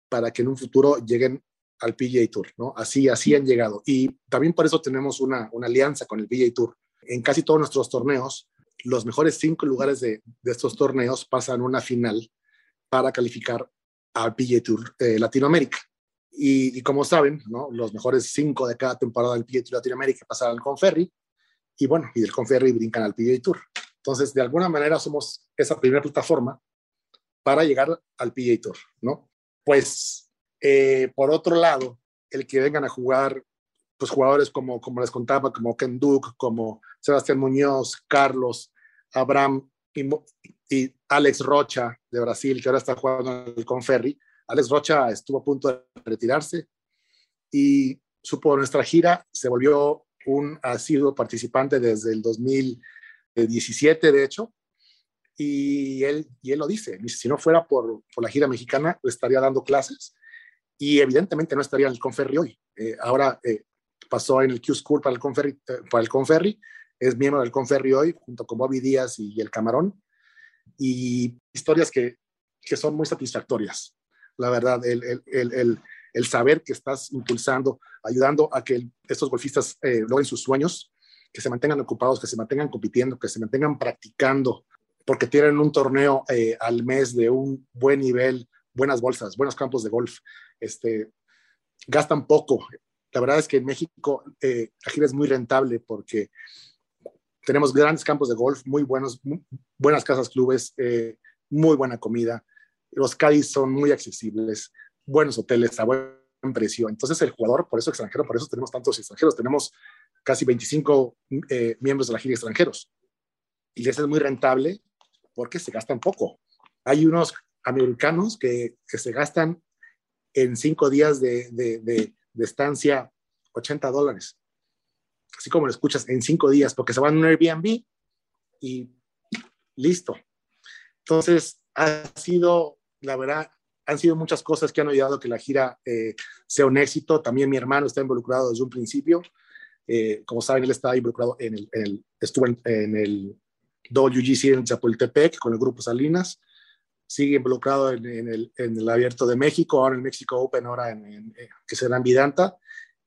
B: para que en un futuro lleguen al PGA Tour, ¿no? Así, así han llegado. Y también por eso tenemos una, una alianza con el PGA Tour. En casi todos nuestros torneos, los mejores cinco lugares de, de estos torneos pasan una final para calificar al PGA Tour eh, Latinoamérica. Y, como saben, ¿no? los mejores cinco de cada temporada del PGA Tour Latinoamérica pasan al Conferry y bueno, y del Conferry brincan al PGA Tour. Entonces, de alguna manera somos esa primera plataforma para llegar al PGA Tour, ¿no? Pues, eh, por otro lado, el que vengan a jugar, pues jugadores como, como les contaba, como Ken Duke, como Sebastián Muñoz, Carlos, Abraham y, Alex Rocha de Brasil, que ahora está jugando en el Conferri. Alex Rocha estuvo a punto de retirarse y supo nuestra gira, se volvió un asiduo participante desde el 2017, de hecho, y él, y él lo dice, si no fuera por, por la gira mexicana, estaría dando clases y evidentemente no estaría en el Conferri hoy. Eh, ahora eh, pasó en el Q School para el Conferri, eh, para el Conferri, es miembro del Conferri hoy, junto con Bobby Díaz y el Camarón, y historias que, que son muy satisfactorias. La verdad, el, el, el, el, saber que estás impulsando, ayudando a que estos golfistas eh, logren sus sueños, que se mantengan ocupados, que se mantengan compitiendo, que se mantengan practicando, porque tienen un torneo eh, al mes de un buen nivel, buenas bolsas, buenos campos de golf, este, gastan poco. La verdad es que en México eh, la gira es muy rentable porque tenemos grandes campos de golf, muy buenos, buenas casas clubes, eh, muy buena comida. Los Cádiz son muy accesibles, buenos hoteles a buen precio. Entonces el jugador, por eso extranjero, por eso tenemos tantos extranjeros, tenemos casi 25 eh, miembros de la gira extranjeros. Y les es muy rentable porque se gastan poco. Hay unos americanos que, que se gastan en cinco días de, de, de, de estancia 80 dólares así como lo escuchas, en cinco días, porque se van a un Airbnb y listo. Entonces, ha sido, la verdad, han sido muchas cosas que han ayudado a que la gira eh, sea un éxito. También mi hermano está involucrado desde un principio. Eh, como saben, él está involucrado en el, en el estuvo en, en, el WGC en Chapultepec con el grupo Salinas. Sigue involucrado en, en, el, en el Abierto de México, ahora en el México Open, ahora en, que será en Vidanta.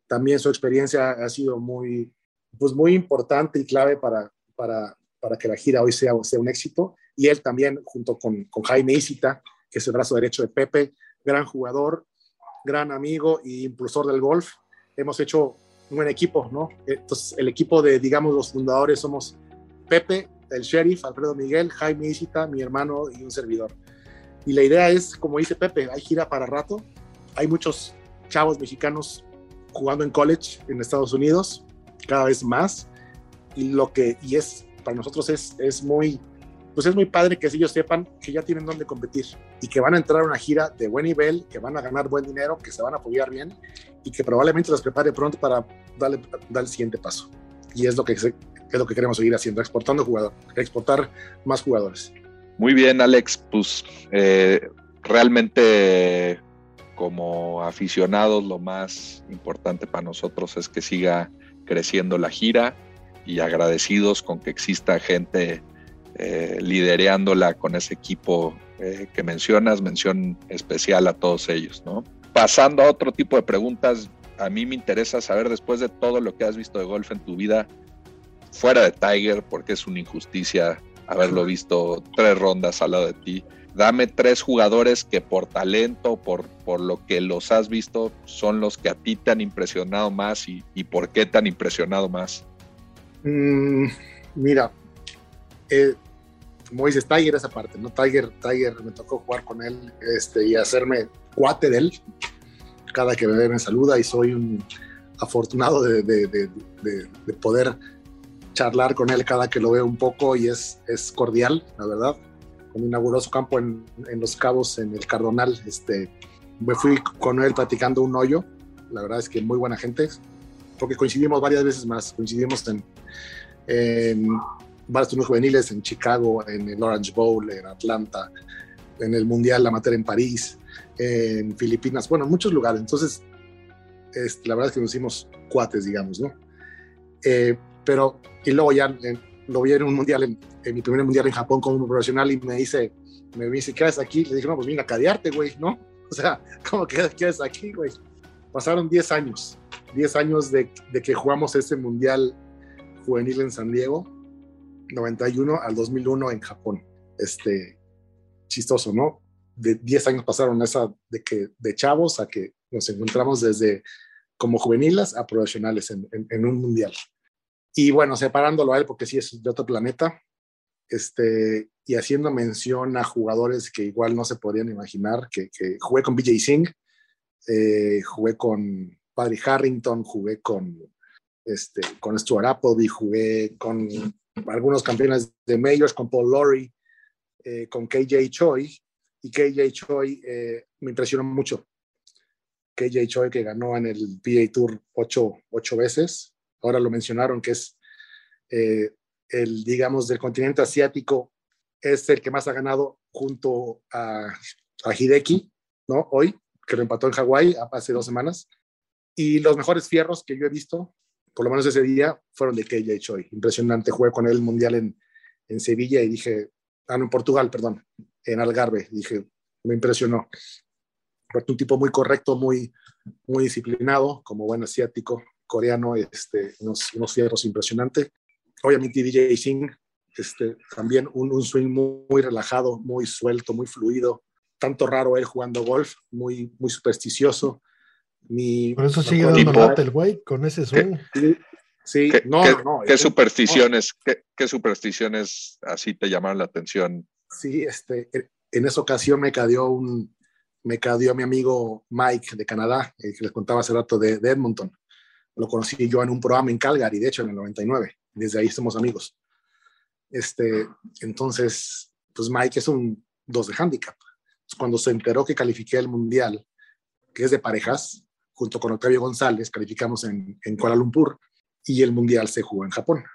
B: También su experiencia ha sido muy, pues muy importante y clave para, para, para que la gira hoy sea, sea un éxito. Y él también, junto con, con Jaime Isita, que es el brazo derecho de Pepe, gran jugador, gran amigo y impulsor del golf. Hemos hecho un buen equipo, ¿no? Entonces, el equipo de, digamos, los fundadores somos Pepe, el sheriff, Alfredo Miguel, Jaime Isita, mi hermano y un servidor. Y la idea es, como dice Pepe, hay gira para rato. Hay muchos chavos mexicanos jugando en college en Estados Unidos cada vez más y lo que y es para nosotros es, es muy pues es muy padre que ellos sepan que ya tienen dónde competir y que van a entrar a una gira de buen nivel, que van a ganar buen dinero, que se van a apoyar bien y que probablemente los prepare pronto para darle, dar el siguiente paso. Y es lo que, es lo que queremos seguir haciendo, exportando jugadores, exportar más jugadores.
C: Muy bien, Alex, pues eh, realmente como aficionados lo más importante para nosotros es que siga creciendo la gira y agradecidos con que exista gente eh, lidereándola con ese equipo eh, que mencionas, mención especial a todos ellos, ¿no? Pasando a otro tipo de preguntas, a mí me interesa saber después de todo lo que has visto de golf en tu vida, fuera de Tiger, porque es una injusticia haberlo visto tres rondas al lado de ti, dame tres jugadores que por talento, por, por lo que los has visto, son los que a ti te han impresionado más y, y por qué te han impresionado más.
B: Mm, mira, eh, como dices, Tiger esa parte, ¿no? Tiger, Tiger, me tocó jugar con él este, y hacerme cuate de él. Cada que me ve me saluda y soy un afortunado de, de, de, de poder charlar con él cada que lo veo un poco y es, es cordial, la verdad cuando inauguró su campo en, en, Los Cabos, en el Cardonal, este, me fui con él platicando un hoyo. La verdad es que muy buena gente, porque coincidimos varias veces más. Coincidimos en, en varios turnos juveniles, en Chicago, en el Orange Bowl, en Atlanta, en el Mundial Amateur en París, en Filipinas, bueno, en muchos lugares. Entonces, este, la verdad es que nos hicimos cuates, digamos, ¿no? Eh, pero, y luego ya en, lo vi en un mundial, en, en, mi primer mundial en Japón como profesional y me dice, me dice, ¿qué haces aquí? Le dije, no, pues vine a cadearte, güey, ¿no? O sea, ¿cómo que haces aquí, güey? Pasaron 10 años, 10 años de, de, que jugamos ese mundial juvenil en San Diego, 91 al 2001 en Japón. Este, chistoso, ¿no? De 10 años pasaron esa de que de chavos a que nos encontramos desde como juveniles a profesionales en, en, en un mundial. Y bueno, separándolo a él porque sí es de otro planeta, este, y haciendo mención a jugadores que igual no se podrían imaginar, que, que jugué con BJ Singh, eh, jugué con Paddy Harrington, jugué con, este, con Stuart Appleby, jugué con algunos campeones de majors, con Paul Lowry, eh, con KJ Choi, y KJ Choi eh, me impresionó mucho. KJ Choi que ganó en el PA Tour ocho, ocho veces, ahora lo mencionaron, que es eh, el, digamos, del continente asiático, es el que más ha ganado junto a, a Hideki, ¿no? Hoy, que lo empató en Hawái hace dos semanas. Y los mejores fierros que yo he visto, por lo menos ese día, fueron de KJ Choi. Impresionante, jugué con él el mundial en, en Sevilla y dije, ah, no, en Portugal, perdón, en Algarve. Dije, me impresionó. Un tipo muy correcto, muy, muy disciplinado, como buen asiático, coreano, este, unos, unos fierros impresionantes. Obviamente DJ Singh, este, también un, un swing muy, muy, relajado, muy suelto, muy fluido. Tanto raro él jugando golf, muy, muy supersticioso. Mi,
A: Por eso sigue dando late el güey con ese swing.
B: Sí, Sí,
C: ¿Qué,
B: no,
C: qué-
B: no, no.
C: qué
B: es-
C: supersticiones, qué, qué supersticiones así te llamaron la atención?
B: Sí, este, en- esa ocasión me cayó un, me cayó mi amigo Mike de Canadá, el que les contaba hace rato de, de Edmonton. Lo conocí yo en un programa en Calgary, de hecho, en el 99. Desde ahí somos amigos. Este, entonces, pues Mike es un dos de handicap. Cuando se enteró que califiqué el mundial, que es de parejas, junto con Octavio González, calificamos en, Kuala Lumpur y el mundial se jugó en Japón.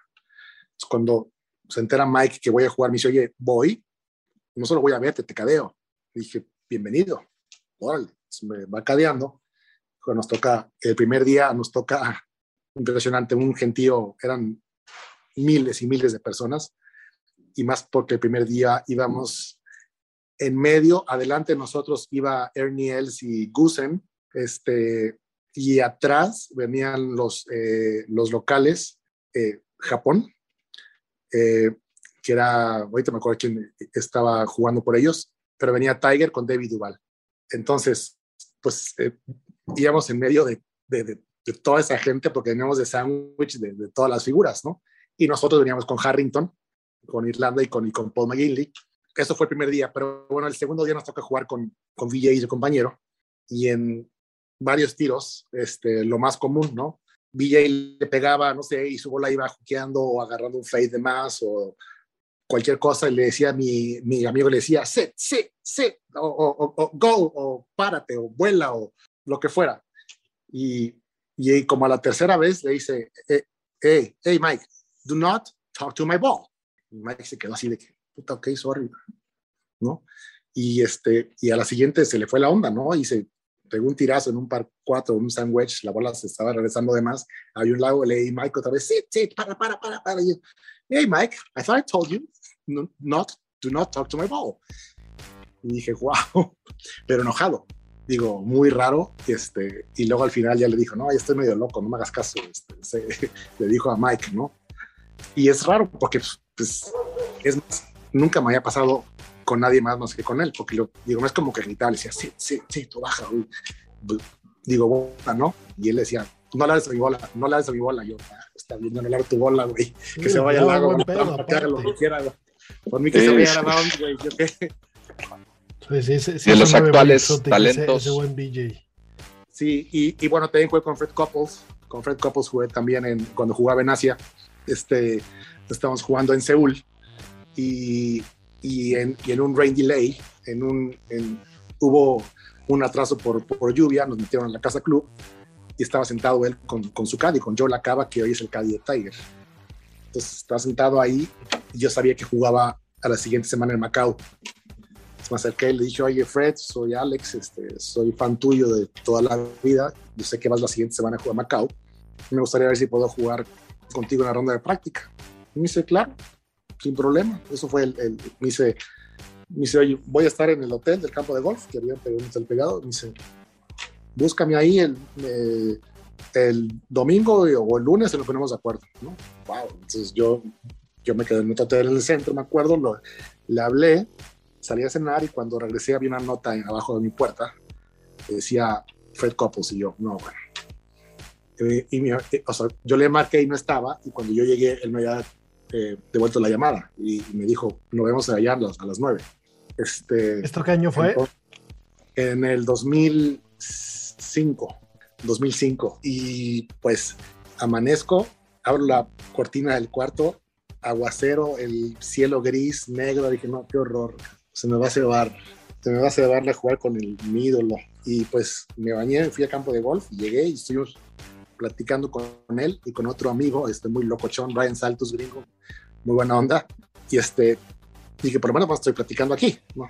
B: Cuando se entera Mike que voy a jugar, me dice, oye, voy, no solo voy a verte, te cadeo. Dije, bienvenido. Órale, me va cadeando. Nos toca, el primer día nos toca, impresionante, un gentío, eran miles y miles de personas, y más porque el primer día íbamos en medio, adelante de nosotros iba Ernie Els y Gusen, este, y atrás venían los, eh, los locales, eh, Japón, eh, que era, ahorita me acuerdo quién estaba jugando por ellos, pero venía Tiger con David Duval. Entonces, pues eh, íbamos en medio de, de, de, de toda esa gente porque veníamos de sándwich de, todas las figuras, ¿no? Y nosotros veníamos con Harrington, con Irlanda y con, y con Paul McGinley. Eso fue el primer día, pero bueno, el segundo día nos toca jugar con, con VJ y su compañero y en varios tiros, este, lo más común, ¿no? VJ le pegaba, no sé, y su bola iba juqueando o agarrando un fade de más o cualquier cosa y le decía mi, mi amigo, le decía, sit, sit, sit, o, o, o, go, o párate, o vuela, o lo que fuera. Y, y como a la tercera vez le dice, hey, hey, hey, Mike, do not talk to my ball. Mike se quedó así de que, puta, ok, sorry, ¿no? Y, este, y a la siguiente se le fue la onda, ¿no? Y se pegó un tirazo en un par cuatro, un sandwich, la bola se estaba regresando de más, hay un lago, le di Mike otra vez, sit, sit, para, para, para, para. Hey, Mike, I thought I told you no, not, do not talk to my ball. Y dije, wow, pero enojado. Digo, muy raro. Este, y luego al final ya le dijo, no, ya estoy medio loco, no me hagas caso. Este, se, le dijo a Mike, ¿no? Y es raro porque, pues, es más, nunca me había pasado con nadie más más que con él, porque lo, digo, no es como que gritaba, le decía, sí, sí, sí, tú baja, güey. Digo, bola, ¿no? Y él decía, no la des a mi bola, no la des a mi bola. Yo, ah, está bien, no le tu bola, güey. Que
A: Sí,
B: se vaya al lago, no,
A: pedo,
B: que haga lo que quiera, güey. Por mí que se
C: Sí,
B: vaya
C: sí.
B: a round, güey. Yo qué.
A: Sí, sí,
C: Y de los actuales talentos.
A: Ese, ese buen BJ.
B: Sí, y, y bueno, también jugué con Fred Couples. Con Fred Couples jugué también en, cuando jugaba en Asia. Este, estábamos jugando en Seúl y, y, en, y en un rain delay, en un, en- hubo un atraso por, por lluvia, nos metieron a la casa club y estaba sentado él con, con su caddy, con Joe Lacaba, que hoy es el caddy de Tiger. Entonces estaba sentado ahí y yo sabía que jugaba a la siguiente semana en Macao. Me acerqué y le dije, oye Fred, soy Alex, este, soy fan tuyo de toda la vida, yo sé que vas la siguiente semana a jugar a Macao, me gustaría ver si puedo jugar contigo en la ronda de práctica. Y me dice, claro, sin problema. Eso fue el, el- me dice, me dice, oye, voy a estar en el hotel del campo de golf, que había un hotel pegado, me dice, búscame ahí el, eh, el domingo o el lunes y nos ponemos de acuerdo, ¿no? Wow, entonces yo, yo me quedé en otro hotel en el centro, me acuerdo, lo- le hablé, salí a cenar y cuando regresé había una nota en- abajo de mi puerta que decía Fred Couples y yo, no, bueno. Eh, y mi- eh, o sea, yo le marqué y no estaba y cuando yo llegué él me había eh, devuelto la llamada y, y me dijo, nos vemos allá a las, a las 9. Este,
A: ¿Esto qué año fue?
B: entonces, en el 2005, 2005. Y pues amanezco, abro la cortina del cuarto, aguacero, el cielo gris, negro. Dije, no, qué horror. Se me va a cebar, se me va a cebar de jugar con el, mi ídolo. Y pues me bañé, fui a campo de golf, llegué y estuvimos platicando con él y con otro amigo, este muy locochón, Brian Saltos, gringo, muy buena onda. Y este, dije, por lo menos estoy platicando aquí, ¿no?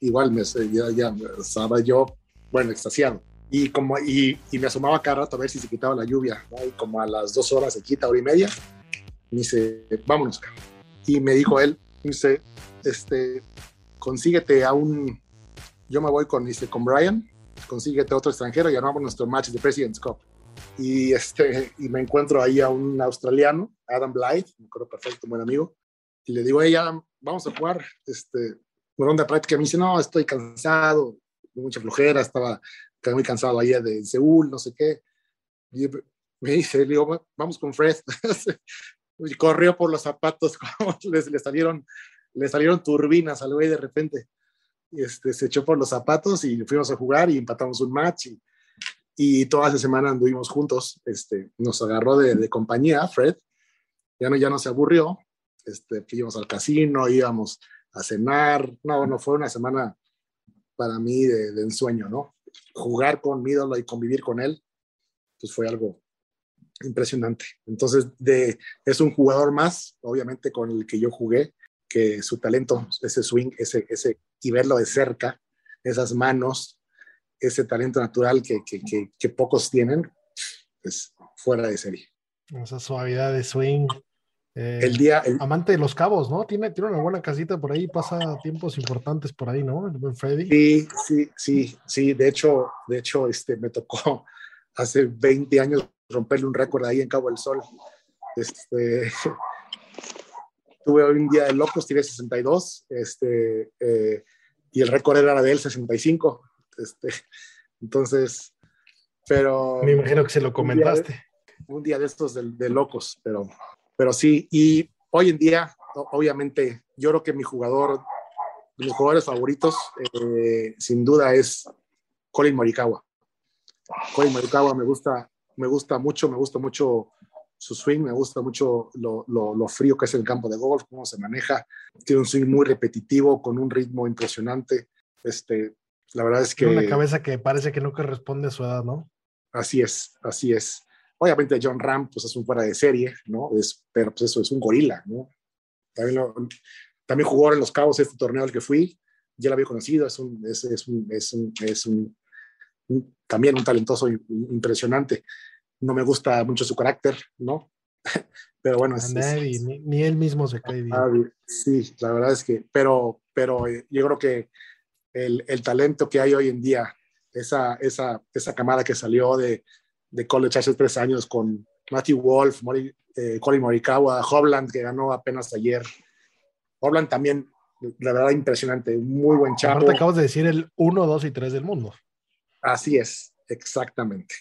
B: igual me, ya, ya estaba yo, bueno, extasiado. Y, como, y, y me asomaba cada rato a ver si se quitaba la lluvia, ¿no? y como a las dos horas se quita, hora y media, me dice, vámonos. cabrón". Y me dijo él, me dice, este, consíguete a un, yo me voy con, dice, con Brian, consíguete a otro extranjero y armamos nuestro match de President's Cup. Y, este, y me encuentro ahí a un australiano, Adam Blythe, me acuerdo perfecto, buen amigo, y le digo, hey Adam, vamos a jugar, este, una ronda de práctica. Me dice, no, estoy cansado, mucha flojera, estaba, muy cansado allá de Seúl, no sé qué. Y, Me dice, le digo, vamos con Fred. y corrió por los zapatos, como les, le salieron, le salieron turbinas al güey de repente. Este, se echó por los zapatos y fuimos a jugar y empatamos un match. Y, y toda esa semana anduvimos juntos. Este, nos agarró de, de compañía, Fred. Ya no, ya no se aburrió. Este, íbamos al casino, íbamos a cenar. No, no, fue una semana para mí de, de ensueño, ¿no? Jugar con mi ídolo y convivir con él, pues fue algo impresionante. Entonces, de, es un jugador más, obviamente, con el que yo jugué, que su talento, ese swing, ese, ese, y verlo de cerca, esas manos, ese talento natural que, que, que, que pocos tienen, es fuera de serie.
A: Esa suavidad de swing.
B: Eh, el día. El,
A: amante de los cabos, ¿no? Tiene, tiene una buena casita por ahí, pasa tiempos importantes por ahí, ¿no? El buen Freddy.
B: Sí, sí, sí, sí. De hecho, de hecho, este, me tocó hace 20 años romperle un récord ahí en Cabo del Sol. Este, tuve hoy un día de locos, tiré 62, este, eh, y el récord era de él 65. Este, entonces, pero...
A: Me imagino que se lo comentaste.
B: Un día de, un día de estos de, de, locos, pero, pero sí, y hoy en día, obviamente, yo creo que mi jugador, mis jugadores favoritos, eh, sin duda es Colin Morikawa. Colin Morikawa me gusta, me gusta mucho, me gusta mucho su swing, me gusta mucho lo, lo, lo, frío que es el campo de golf, cómo se maneja. Tiene un swing muy repetitivo, con un ritmo impresionante. Este, la verdad es que...
A: Tiene una cabeza que parece que no corresponde a su edad, ¿no?
B: Así es, así es. Obviamente John Ram, pues es un fuera de serie, ¿no? Es, pero pues eso es un gorila, ¿no? También, lo, también jugó en Los Cabos este torneo al que fui, ya lo había conocido, es un, es, es un, es un, es un, un también un talentoso impresionante no me gusta mucho su carácter, ¿no? pero bueno,
A: es, nadie, es, ni, ni, él mismo se cae bien.
B: Sí, la verdad es que, pero, pero yo creo que el, el talento que hay hoy en día, esa, esa, esa camada que salió de, de college hace tres años con Matthew Wolf, Mori, eh, Colin Morikawa, Hobland, que ganó apenas ayer. Hobland también, la verdad, impresionante, muy buen chavo.
A: Aparte acabas de decir el 1, 2 y 3 del mundo.
B: Así es, exactamente.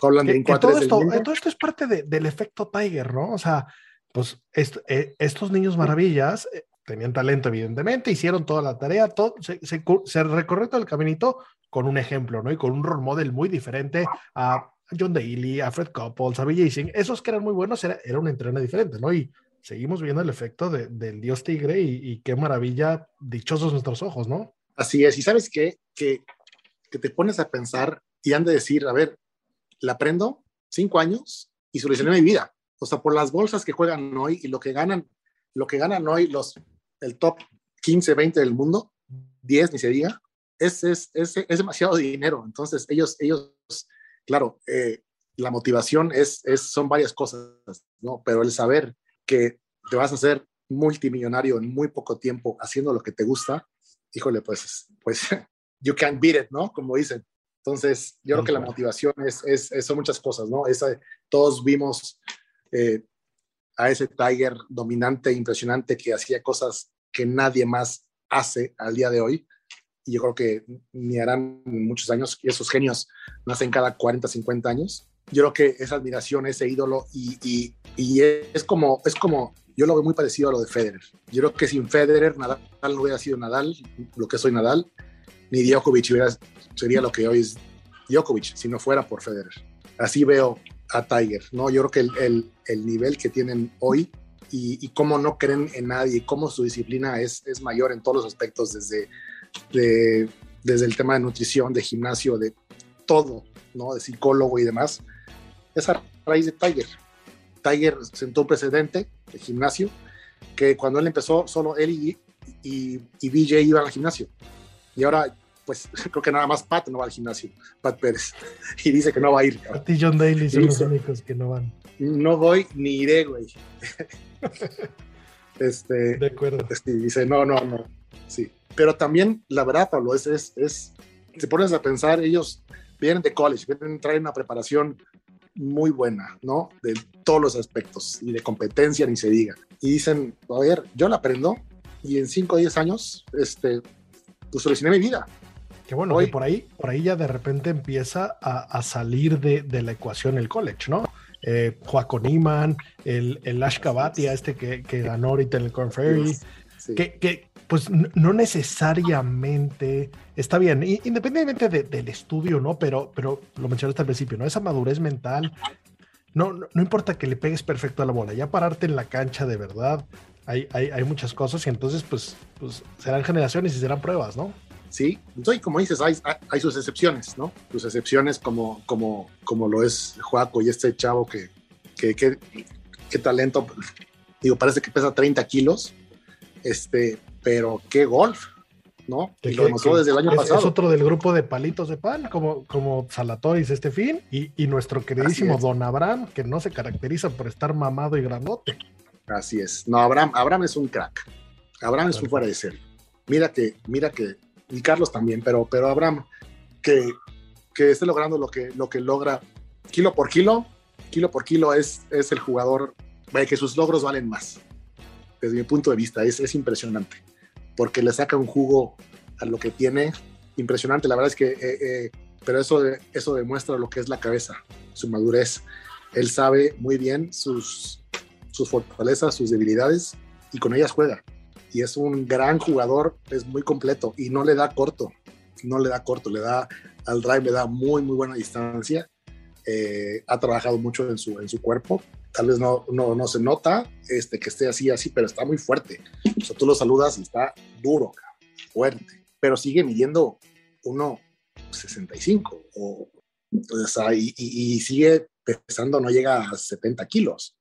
B: Holland
A: que, que todo, esto, todo, esto, es parte de, del efecto Tiger, ¿no? O sea, pues est eh, estos niños maravillas eh, tenían talento, evidentemente, hicieron toda la tarea, todo, se, se, se, recorrió todo el caminito con un ejemplo, ¿no? Y con un role model muy diferente a John Daly, a Fred Couples, a BJ Singh. Esos que eran muy buenos, era, era un entreno diferente, ¿no? Y seguimos viendo el efecto de, del dios tigre y, y, qué maravilla, dichosos nuestros ojos, ¿no?
B: Así es, y sabes qué? Que, que te pones a pensar y han de decir, a ver, la aprendo cinco años y solucioné mi vida. O sea, por las bolsas que juegan hoy y lo que ganan, lo que ganan hoy los, el top 15, 20 del mundo, 10 ni se diga, es, es, es, es demasiado dinero. Entonces, ellos, ellos claro, eh, la motivación es, es, son varias cosas, ¿no? Pero el saber que te vas a hacer multimillonario en muy poco tiempo haciendo lo que te gusta, híjole, pues, pues, you can't beat it, ¿no? Como dicen. Entonces, yo creo que la motivación es, es, es son muchas cosas, ¿no? Esa, todos vimos eh, a ese Tiger dominante, impresionante, que hacía cosas que nadie más hace al día de hoy. Y yo creo que ni harán muchos años, y esos genios nacen cada 40, 50 años. Yo creo que esa admiración, ese ídolo, y, y, y es, como, es como, yo lo veo muy parecido a lo de Federer. Yo creo que sin Federer, Nadal no hubiera sido Nadal, lo que soy Nadal, ni Djokovic hubiera, sería lo que hoy es Djokovic, si no fuera por Federer. Así veo a Tiger, ¿no? Yo creo que el, el, el nivel que tienen hoy y, y, cómo no creen en nadie, cómo su disciplina es, es mayor en todos los aspectos, desde, de, desde el tema de nutrición, de gimnasio, de todo, ¿no? De psicólogo y demás, es a raíz de Tiger. Tiger sentó un precedente de gimnasio que cuando él empezó, solo él y, y, y BJ iban al gimnasio. Y ahora pues creo que nada más Pat no va al gimnasio, Pat Pérez, y dice que no va a ir.
A: Pat y John Daly son los únicos que no van.
B: No voy ni iré, güey. este,
A: de acuerdo.
B: Este, dice, no, no, no, sí. Pero también, la verdad, Pablo, es, es, es, te pones a pensar, ellos vienen de college, vienen, traen una preparación muy buena, ¿no? De todos los aspectos, y de competencia ni se diga. Y dicen, a ver, yo la aprendo, y en 5 o 10 años, este, pues solucioné mi vida.
A: Que bueno, Hoy, que por ahí, por ahí ya de repente empieza a, a salir de, de, la ecuación el college, ¿no? eh, Niman, el, el Ash Kabatia, este que, que, ganó ahorita en el Corn Ferry, sí. que, que, pues no necesariamente está bien, independientemente de, del estudio, ¿no? Pero, pero lo mencionaste al principio, ¿no? Esa madurez mental, no, no, no, importa que le pegues perfecto a la bola, ya pararte en la cancha de verdad, hay, hay, hay muchas cosas y entonces pues, pues serán generaciones y serán pruebas, ¿no?
B: Sí, entonces como dices, hay, hay sus excepciones, ¿no? Sus excepciones como, como, como lo es Joaco y este chavo que, que, que, que talento, digo, parece que pesa 30 kilos, este, pero qué golf, ¿no?
A: Y lo demostró desde el año es, pasado. Es otro del grupo de palitos de pan, como, como Salatoris este fin, y, y nuestro queridísimo Don Abraham, que no se caracteriza por estar mamado y grandote.
B: Así es. No, Abraham, Abraham es un crack. Abraham es un fuera de serie. Mira que, mira que, y Carlos también, pero, pero Abraham, que, que esté logrando lo que, lo que logra kilo por kilo, kilo por kilo es, es el jugador, que sus logros valen más. Desde mi punto de vista, es, es impresionante porque le saca un jugo a lo que tiene impresionante. La verdad es que, eh, eh, pero eso, eso demuestra lo que es la cabeza, su madurez. Él sabe muy bien sus, sus fortalezas, sus debilidades y con ellas juega. Es un gran jugador, es muy completo y no le da corto, no le da corto, le da al drive, le da muy, muy buena distancia. Eh, ha trabajado mucho en su, en su cuerpo. Tal vez no, no, no se nota este, que esté así, así, pero está muy fuerte. O sea, tú lo saludas y está duro, fuerte, pero sigue midiendo 1,65 o, o sea, y, y, sigue pesando, no llega a 70 kilos.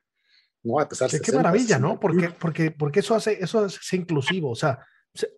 B: ¿No? A pesar
A: de qué maravilla, ¿no? Porque, porque, porque eso hace, eso hace inclusivo, o sea,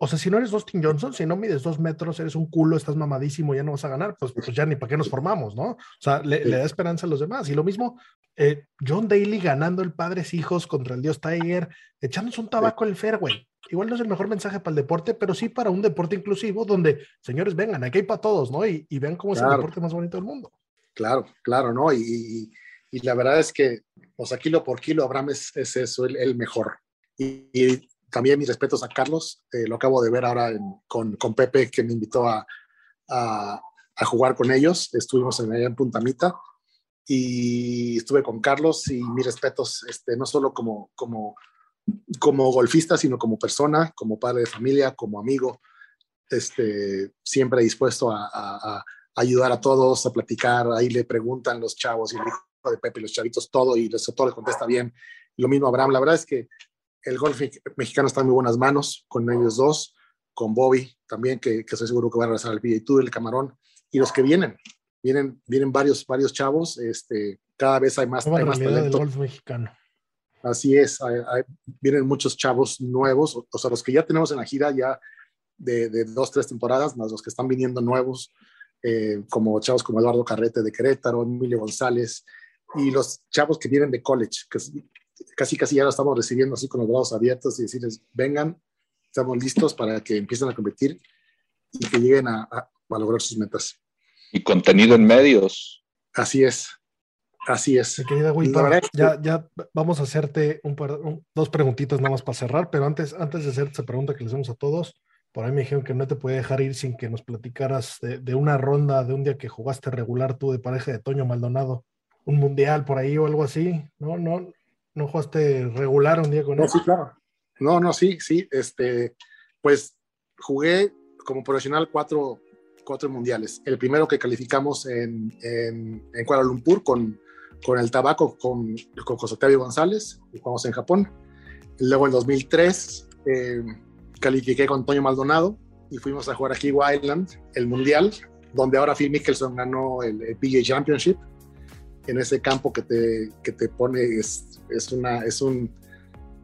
A: o sea, si no eres Dustin Johnson, si no mides dos metros, eres un culo, estás mamadísimo, ya no vas a ganar, pues, pues ya ni para qué nos formamos, ¿no? O sea, le, sí. le da esperanza a los demás. Y lo mismo, eh, John Daly ganando el Padres Hijos contra el Dios Tiger, echándose un tabaco en el fairway. Igual no es el mejor mensaje para el deporte, pero sí para un deporte inclusivo donde, señores, vengan, aquí hay para todos, ¿no? Y, y vean cómo claro. es el deporte más bonito del mundo.
B: Claro, claro, ¿no? Y, y la verdad es que, o sea, kilo por kilo, Abraham es, es eso, el, mejor. Y, también mis respetos a Carlos, eh, lo acabo de ver ahora con, con, Pepe, que me invitó a, a, jugar con ellos. Estuvimos en, en Puntamita y estuve con Carlos y mis respetos, este, no solo como, como, como golfista, sino como persona, como padre de familia, como amigo, este, siempre dispuesto a, ayudar a todos, a platicar, ahí le preguntan los chavos y el hijo de Pepe, los chavitos, todo, y les, todo le contesta bien. Lo mismo Abraham, la verdad es que el golf mexicano está en muy buenas manos con ellos dos, con Bobby también, que, que estoy seguro que va a regresar al PGA Tour, el Camarón, y los que vienen, vienen, vienen varios, varios chavos, este, cada vez hay más, hay más talento.
A: Del golf mexicano.
B: Así es, hay, hay, vienen muchos chavos nuevos, o, o, sea, los que ya tenemos en la gira ya de, de dos, tres temporadas, más los que están viniendo nuevos, eh, como chavos como Eduardo Carrete de Querétaro, Emilio González, y los chavos que vienen de college, que casi casi ya lo estamos recibiendo así con los brazos abiertos y decirles, vengan, estamos listos para que empiecen a competir y que lleguen a, a, a lograr sus metas.
C: Y contenido en medios.
B: Así es, así es.
A: Mi querida Wita, ya, ya vamos a hacerte un par, un, dos preguntitas nada más para cerrar, pero antes, antes de hacer esa pregunta que les hacemos a todos, por ahí me dijeron que no te puede dejar ir sin que nos platicaras de, de una ronda, de un día que jugaste regular tú de pareja de Toño Maldonado un mundial por ahí o algo así, ¿no? No, no jugaste regular un día con
B: no,
A: él.
B: Sí, claro. No, no, sí, sí. Este, pues jugué como profesional cuatro, cuatro mundiales. El primero que calificamos en, en, en Kuala Lumpur con, con el tabaco, con, con José Octavio González, jugamos en Japón. Luego en 2003 eh, califiqué con Antonio Maldonado y fuimos a jugar a Kiwa Island, el mundial, donde ahora Phil Mickelson ganó el, el PGA Championship en ese campo que te, que te pone, es, es, una, es un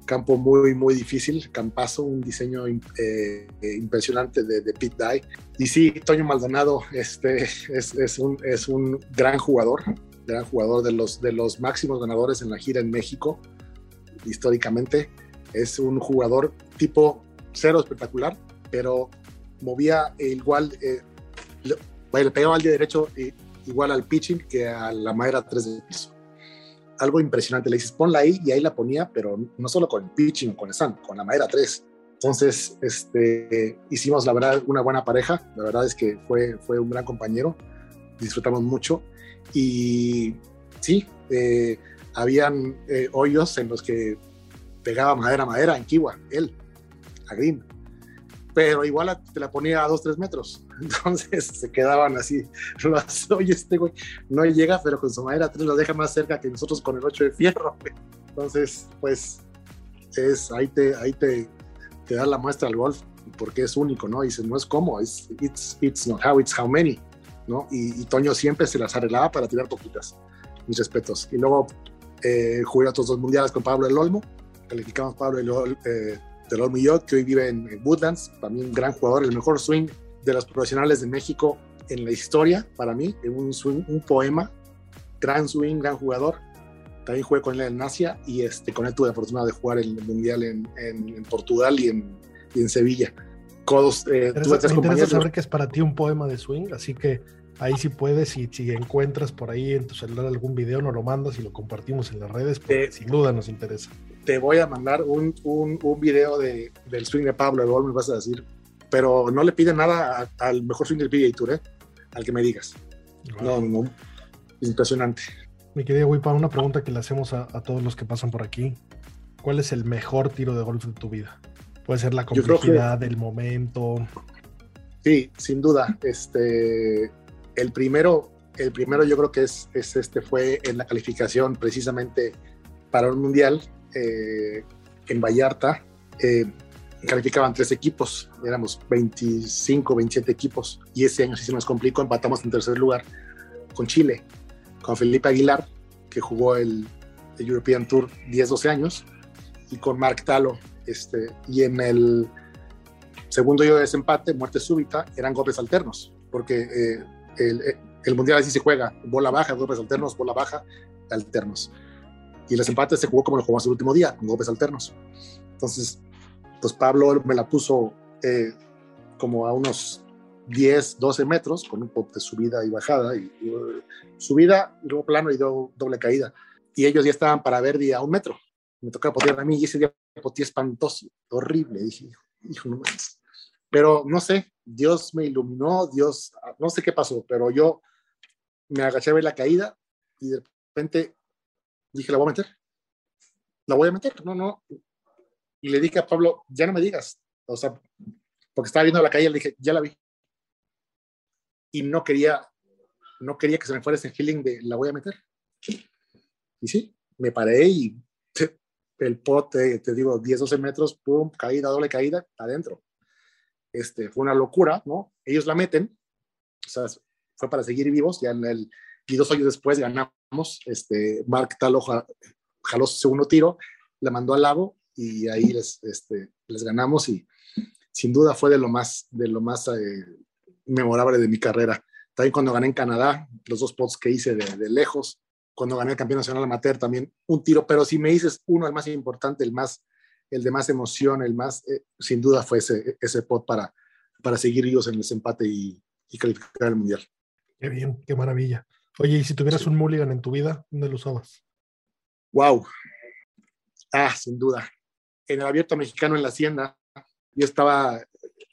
B: campo muy, muy difícil, campazo, un diseño eh, impresionante de, de Pete Dye. Y sí, Toño Maldonado este, es, es, un, es un gran jugador, gran jugador de los, de los máximos ganadores en la gira en México, históricamente. Es un jugador tipo cero espectacular, pero movía igual, eh, le, le pegaba al día derecho y igual al pitching que a la madera 3 de piso. Algo impresionante, le dices, ponla ahí y ahí la ponía, pero no solo con el pitching con el con la madera 3. Entonces, este, hicimos la verdad una buena pareja, la verdad es que fue, fue un gran compañero, disfrutamos mucho y sí, Eh, habían eh, hoyos en los que pegaba madera a madera en Kiwa, él, a Green. Pero igual te la ponía a 2, 3 metros. Entonces se quedaban así. Oye, este güey no llega, pero con su madera 3 la deja más cerca que nosotros con el 8 de fierro. Entonces, pues, es, ahí, te, ahí te, te da la muestra al golf, porque es único, ¿no? Dices, no es cómo, es it's, it's not how, it's how many, ¿no? Y, y Toño siempre se las arreglaba para tirar poquitas. Mis respetos. Y luego eh, jugué otros dos mundiales con Pablo El Olmo, calificamos Pablo El Olmo, eh, del Olmo y yo, que hoy vive en, Woodlands, también un gran jugador, el mejor swing de los profesionales de México en la historia, para mí, un swing, un poema, gran swing, gran jugador. También jugué con él en Asia y este, con él tuve la fortuna de jugar el mundial en, en, en Portugal y en, y en Sevilla. Codos, eh,
A: tuve tres me interesa saber que es para ti un poema de swing, así que ahí sí puedes y si encuentras por ahí en tu celular algún video nos lo mandas y lo compartimos en las redes porque te, sin duda nos interesa
B: te voy a mandar un, un, un video de, del swing de Pablo el gol me vas a decir pero no le pide nada a, al mejor swing del PGA Tour ¿eh? al que me digas wow. no, no, impresionante
A: mi querido Wipa una pregunta que le hacemos a, a, todos los que pasan por aquí ¿cuál es el mejor tiro de golf de tu vida? puede ser la complejidad del momento
B: Sí, sin duda. Este, el primero, el primero yo creo que es, es, este fue en la calificación precisamente para un mundial eh, en Vallarta. Eh, calificaban tres equipos, éramos 25, 27 equipos y ese año sí se nos complicó, empatamos en tercer lugar con Chile, con Felipe Aguilar, que jugó el, el European Tour 10, 12 años, y con Mark Talo. Este, y en el segundo yo de desempate, muerte súbita, eran golpes alternos, porque eh, el, el, mundial así se juega, bola baja, golpes alternos, bola baja, alternos. Y el desempate se jugó como lo jugamos el último día, con golpes alternos. Entonces, pues Pablo me la puso eh, como a unos 10, 12 metros, con un poco de subida y bajada, y, y subida, y luego plano y do, doble caída. Y ellos ya estaban para Verdi a un metro. Me tocaba potear a mí y ese día poteé espantoso, horrible. Dije, hijo, no. Pero no sé, Dios me iluminó, Dios, no sé qué pasó, pero yo me agaché a ver la caída y de repente dije, la voy a meter. La voy a meter, no, no. Y le dije a Pablo, ya no me digas. O sea, porque estaba viendo la caída, le dije, ya la vi. Y no quería, no quería que se me fuera ese feeling de la voy a meter. Y sí, me paré y el pote, te digo, 10, 12 metros, pum, caída, doble caída, adentro. Este, fue una locura, ¿no? Ellos la meten, o sea, fue para seguir vivos, ya en el, y dos años después ganamos, este, Mark Talo jaló su segundo tiro, la mandó al lago y ahí les, este, les ganamos y sin duda fue de lo más, de lo más eh, memorable de mi carrera. También cuando gané en Canadá, los dos pots que hice de, de lejos, cuando gané el campeón nacional amateur también un tiro, pero si me dices uno, el más importante, el más, el de más emoción, el más, eh, sin duda fue ese, ese pot para, para seguir ellos en el desempate y, y, calificar el mundial.
A: Qué bien, qué maravilla. Oye, y si tuvieras sí. un mulligan en tu vida, ¿dónde lo usabas?
B: Wow. Ah, sin duda. En el abierto mexicano en la Hacienda, yo estaba,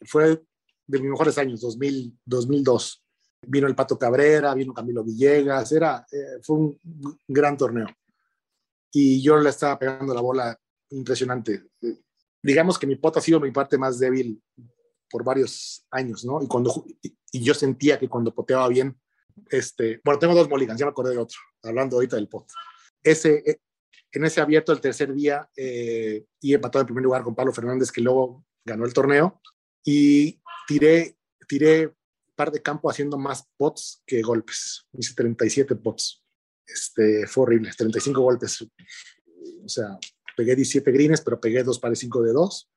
B: fue de mis mejores años, 2000, 2002. Vino el Pato Cabrera, vino Camilo Villegas, era, eh, fue un gran torneo. Y yo le estaba pegando la bola impresionante. Digamos que mi pot ha sido mi parte más débil por varios años, ¿no? Y, cuando, y yo sentía que cuando poteaba bien, este, bueno, tengo dos mulligans, ya me acordé de otro, hablando ahorita del pot. Ese, eh, en ese abierto el tercer día, eh, y empatado en primer lugar con Pablo Fernández, que luego ganó el torneo, y tiré, tiré par de campo haciendo más pots que golpes. Hice 37 pots. Este, fue horrible, 35 golpes. O sea, pegué 17 greens, pero pegué dos pares 5 de 2.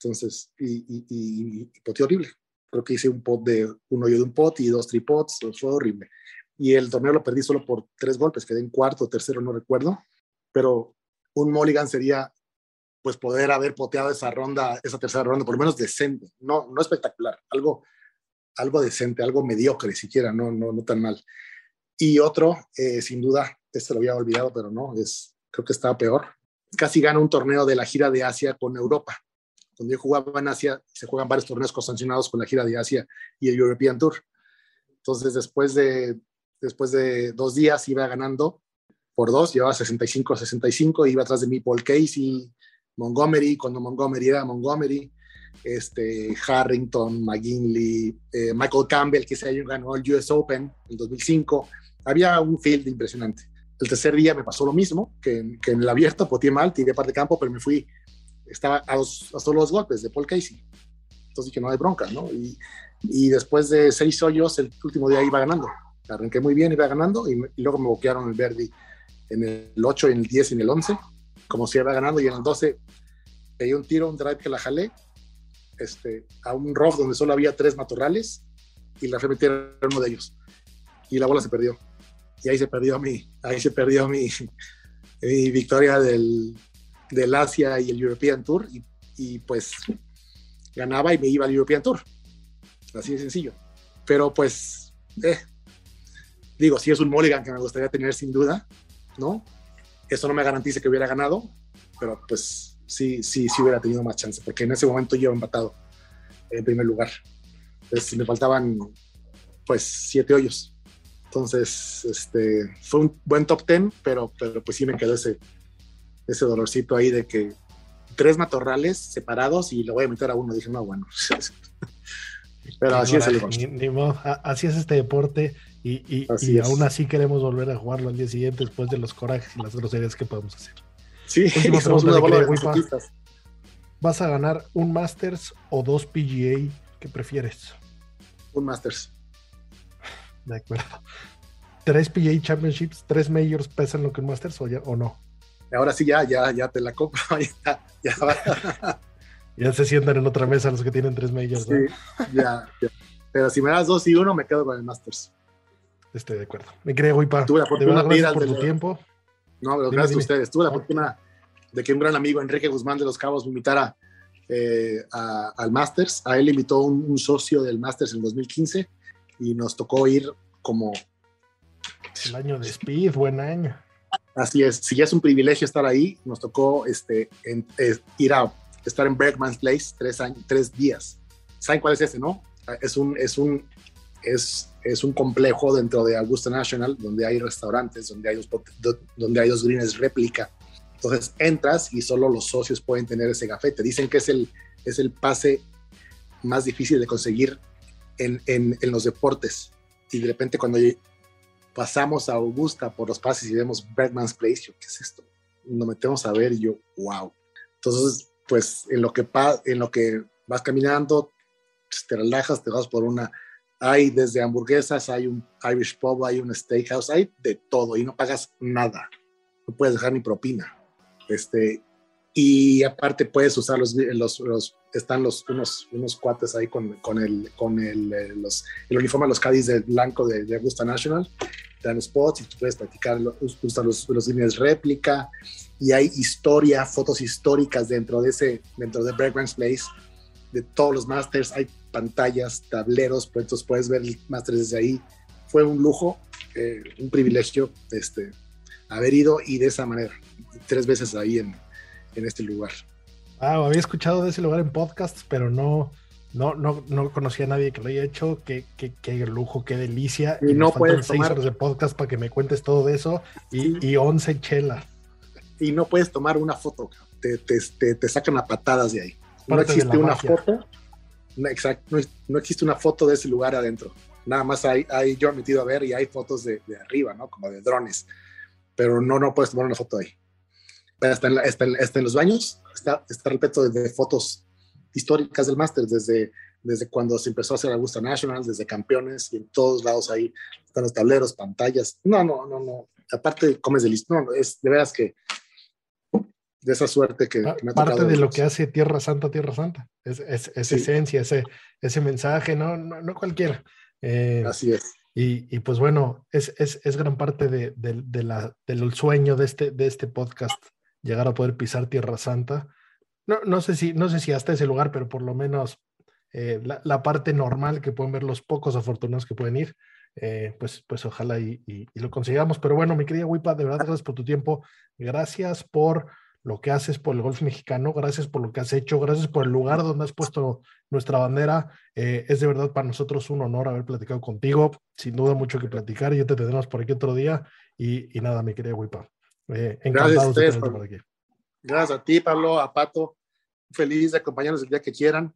B: Entonces, y, y poté horrible. Creo que hice un pot de un hoyo de un pot y dos tripots. Fue horrible. Y el torneo lo perdí solo por tres golpes. Quedé en cuarto, tercero, no recuerdo. Pero un mulligan sería pues poder haber poteado esa ronda, esa tercera ronda, por lo menos decente, no, no espectacular, algo, algo decente, algo mediocre siquiera, no, no, no tan mal. Y otro, eh, sin duda, este lo había olvidado, pero no, es, creo que estaba peor. Casi gana un torneo de la gira de Asia con Europa. Cuando yo jugaba en Asia, se juegan varios torneos consancionados con la gira de Asia y el European Tour. Entonces, después de, después de dos días iba ganando por dos, llevaba 65-65, iba atrás de mí Paul Casey, Montgomery, cuando Montgomery era Montgomery, este, Harrington, McGinley, eh, Michael Campbell, que año ganó el US Open en 2005. Había un field impresionante. El tercer día me pasó lo mismo, que, en el abierto poté mal, tiré parte de campo, pero me fui, estaba a, los, a solo golpes de Paul Casey. Entonces dije, no hay bronca, ¿no? Y, y después de seis hoyos, el último día iba ganando. Arranqué muy bien, iba ganando, y, y luego me boquearon el Verdi en el 8, en el 10 y en el 11, como si iba ganando, y en el 12 pegué un tiro, un drive que la jalé, este, a un rough donde solo había tres matorrales, y la remetí uno de ellos. Y la bola se perdió. Y ahí se perdió mi, ahí se perdió mi, mi victoria del, del Asia y el European Tour, y, pues ganaba y me iba al European Tour. Así de sencillo. Pero pues, eh, digo, si es un mulligan que me gustaría tener sin duda, ¿no? Eso no me garantiza que hubiera ganado, pero pues sí, sí, sí hubiera tenido más chance, porque en ese momento yo empatado en primer lugar. Entonces me faltaban pues siete hoyos. Entonces, este, fue un buen top ten, pero, pero pues sí me quedó ese, ese dolorcito ahí de que tres matorrales separados y lo voy a meter a uno. Dije, no, bueno. Pero así es el
A: Así es este deporte y, y, aún así queremos volver a jugarlo al día siguiente después de los corajes y las groserías que podemos hacer.
B: Sí,
A: ¿Vas a ganar un Masters o dos PGA? ¿Qué prefieres?
B: Un Masters.
A: De acuerdo. ¿Tres PGA Championships, tres Majors pesan lo que un Masters o, ya, o no?
B: ahora sí ya, ya, ya te la compro, ya,
A: ya, ya se sientan en otra mesa los que tienen tres majors.
B: Sí, ya, Pero si me das dos y uno, me quedo con el Masters.
A: Estoy de acuerdo. Me creo, Wipa. Tuve la fortuna de gracias por tu tiempo.
B: No, pero gracias a ustedes. Tuve la fortuna de que un gran amigo, Enrique Guzmán de los Cabos, me invitara eh, al Masters. A él invitó un, un, socio del Masters en 2015 y nos tocó ir como...
A: El año de Speed, buen año.
B: Así es, si ya es un privilegio estar ahí, nos tocó este, ir a estar en Bergman's Place tres, años, tres días. ¿Saben cuál es ese, no? Es un, es un, es, es un complejo dentro de Augusta National donde hay restaurantes, donde hay dos, donde hay dos greens réplica. Entonces entras y solo los socios pueden tener ese café. Te dicen que es el, es el pase más difícil de conseguir en, en, en los deportes. Y de repente cuando pasamos a Augusta por los pases y vemos Bergman's Place, yo, ¿qué es esto? Nos metemos a ver y yo, wow. Entonces, pues en lo que, en lo que vas caminando, pues, te relajas, te vas por una, hay desde hamburguesas, hay un Irish pub, hay un steakhouse, hay de todo y no pagas nada. No puedes dejar ni propina. Este, y aparte puedes usar los, los, están los, unos, unos cuates ahí con, con, el, con el, eh, el uniforme de los Cádiz de blanco de, Augusta National dan spots y tú puedes practicar, usar los, los líneas réplica y hay historia, fotos históricas dentro de ese, dentro de Bergman's Place, de todos los masters, hay pantallas, tableros, pues entonces puedes ver el máster desde ahí. Fue un lujo, eh, un privilegio este, haber ido y de esa manera, tres veces ahí en, en este lugar.
A: Ah, había escuchado de ese lugar en podcasts, pero no, no, no, no conocía a nadie que lo haya hecho. Qué, qué, qué lujo, qué delicia.
B: Y, no puedes
A: seis horas de podcast para que me cuentes todo de eso y, y 11 chela.
B: Y no puedes tomar una foto, te, te, te, sacan a patadas de ahí. no existe una foto. Exacto, no, existe una foto de ese lugar adentro. Nada más hay, yo he metido a ver y hay fotos de, de, arriba, ¿no? Como de drones. Pero no, no puedes tomar una foto ahí. Pero está en, está en, en los baños, está, está repleto de fotos históricas del máster, desde, desde cuando se empezó a hacer Augusta National, desde campeones, y en todos lados ahí están los tableros, pantallas. No, no, no, no. Aparte, comes de listo. No, es de veras que de esa suerte que,
A: me ha Parte de lo que hace Tierra Santa, Tierra Santa. Es, es, esencia, ese, ese mensaje, no, no, no cualquiera.
B: Eh, Así es.
A: Y, y, pues bueno, es, es, es gran parte de, de, de, la, del sueño de este, de este podcast, llegar a poder pisar Tierra Santa no, no, sé si, no sé si hasta ese lugar, pero por lo menos eh, la, parte normal que pueden ver los pocos afortunados que pueden ir, eh, pues, pues ojalá y, lo consigamos. Pero bueno, mi querida Wipa, de verdad, gracias por tu tiempo, gracias por lo que haces por el golf mexicano, gracias por lo que has hecho, gracias por el lugar donde has puesto nuestra bandera. Eh, es de verdad para nosotros un honor haber platicado contigo. Sin duda, mucho que platicar. y Ya te tendremos por aquí otro día. Y, nada, mi querida Wipa. Eh,
B: gracias de por aquí. Gracias a ti, Pablo, a Pato. Feliz de acompañarnos el día que quieran.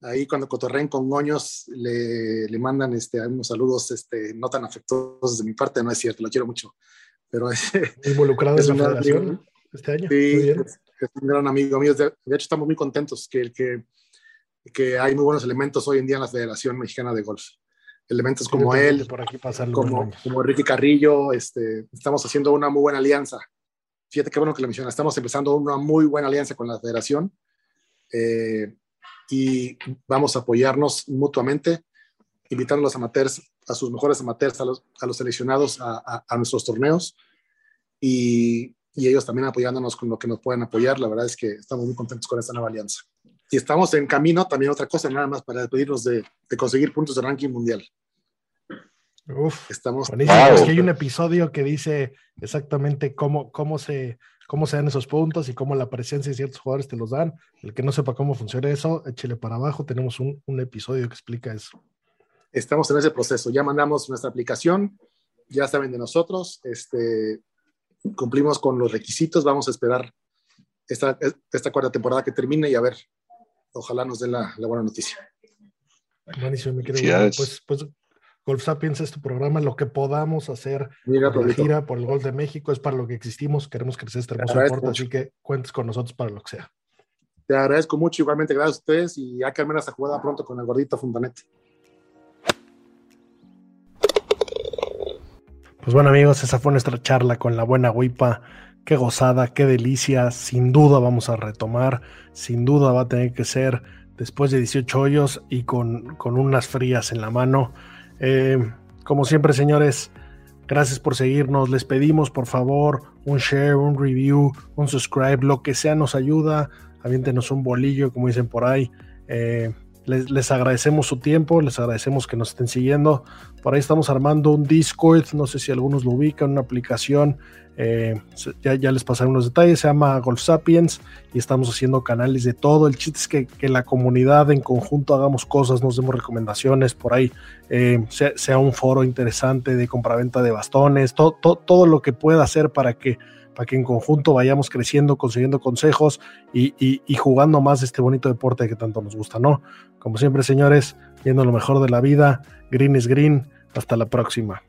B: Ahí cuando cotorren con Goños le, le mandan este, unos saludos este, no tan afectuosos de mi parte, no es cierto, lo quiero mucho. Pero
A: involucrado en la federación este año.
B: Sí, es, un gran amigo mío. De, hecho, estamos muy contentos que, que, que hay muy buenos elementos hoy en día en la Federación Mexicana de Golf. Elementos como él,
A: por aquí
B: como, como Ricky Carrillo, este, estamos haciendo una muy buena alianza. Fíjate qué bueno que lo menciona. Estamos empezando una muy buena alianza con la Federación eh, y vamos a apoyarnos mutuamente, invitando a los amateurs, a sus mejores amateurs, a los, a los seleccionados a, a, a nuestros torneos. Y y ellos también apoyándonos con lo que nos pueden apoyar. La verdad es que estamos muy contentos con esta nueva alianza. Y estamos en camino, también otra cosa, nada más para despedirnos de, de conseguir puntos de ranking mundial.
A: Uf, estamos. Es que hay un episodio que dice exactamente cómo, cómo, se, cómo se dan esos puntos y cómo la presencia de ciertos jugadores te los dan. El que no sepa cómo funciona eso, échele para abajo. Tenemos un, un episodio que explica eso.
B: Estamos en ese proceso. Ya mandamos nuestra aplicación, ya saben de nosotros. Este, cumplimos con los requisitos, vamos a esperar esta, esta cuarta temporada que termine y a ver, ojalá nos den la, buena noticia.
A: Buenísimo, mi querido. Pues, pues Golf Sapiens es tu programa, lo que podamos hacer Mira, por la gira, por el Gol de México, es para lo que existimos, queremos crecer este hermoso deporte, así que cuentes con nosotros para lo que sea.
B: Te agradezco mucho, igualmente gracias a ustedes y ya que al menos jugada pronto con el gordito Fundanete.
A: Pues bueno amigos, esa fue nuestra charla con la buena Wipa. Qué gozada, qué delicia. Sin duda vamos a retomar. Sin duda va a tener que ser después de 18 hoyos y con, con unas frías en la mano. Eh, como siempre, señores, gracias por seguirnos. Les pedimos, por favor, un share, un review, un subscribe, lo que sea nos ayuda. Aviéntenos un bolillo, como dicen por ahí. Eh, les, agradecemos su tiempo, les agradecemos que nos estén siguiendo. Por ahí estamos armando un Discord, no sé si algunos lo ubican, una aplicación. Eh, ya, ya, les pasaré unos detalles, se llama Golf Sapiens y estamos haciendo canales de todo. El chiste es que, que la comunidad en conjunto hagamos cosas, nos demos recomendaciones por ahí, eh, sea, un foro interesante de compraventa de bastones, todo lo que pueda hacer para que para que en conjunto vayamos creciendo, consiguiendo consejos y, jugando más este bonito deporte que tanto nos gusta, ¿no? Como siempre, señores, viendo lo mejor de la vida, green is green. Hasta la próxima.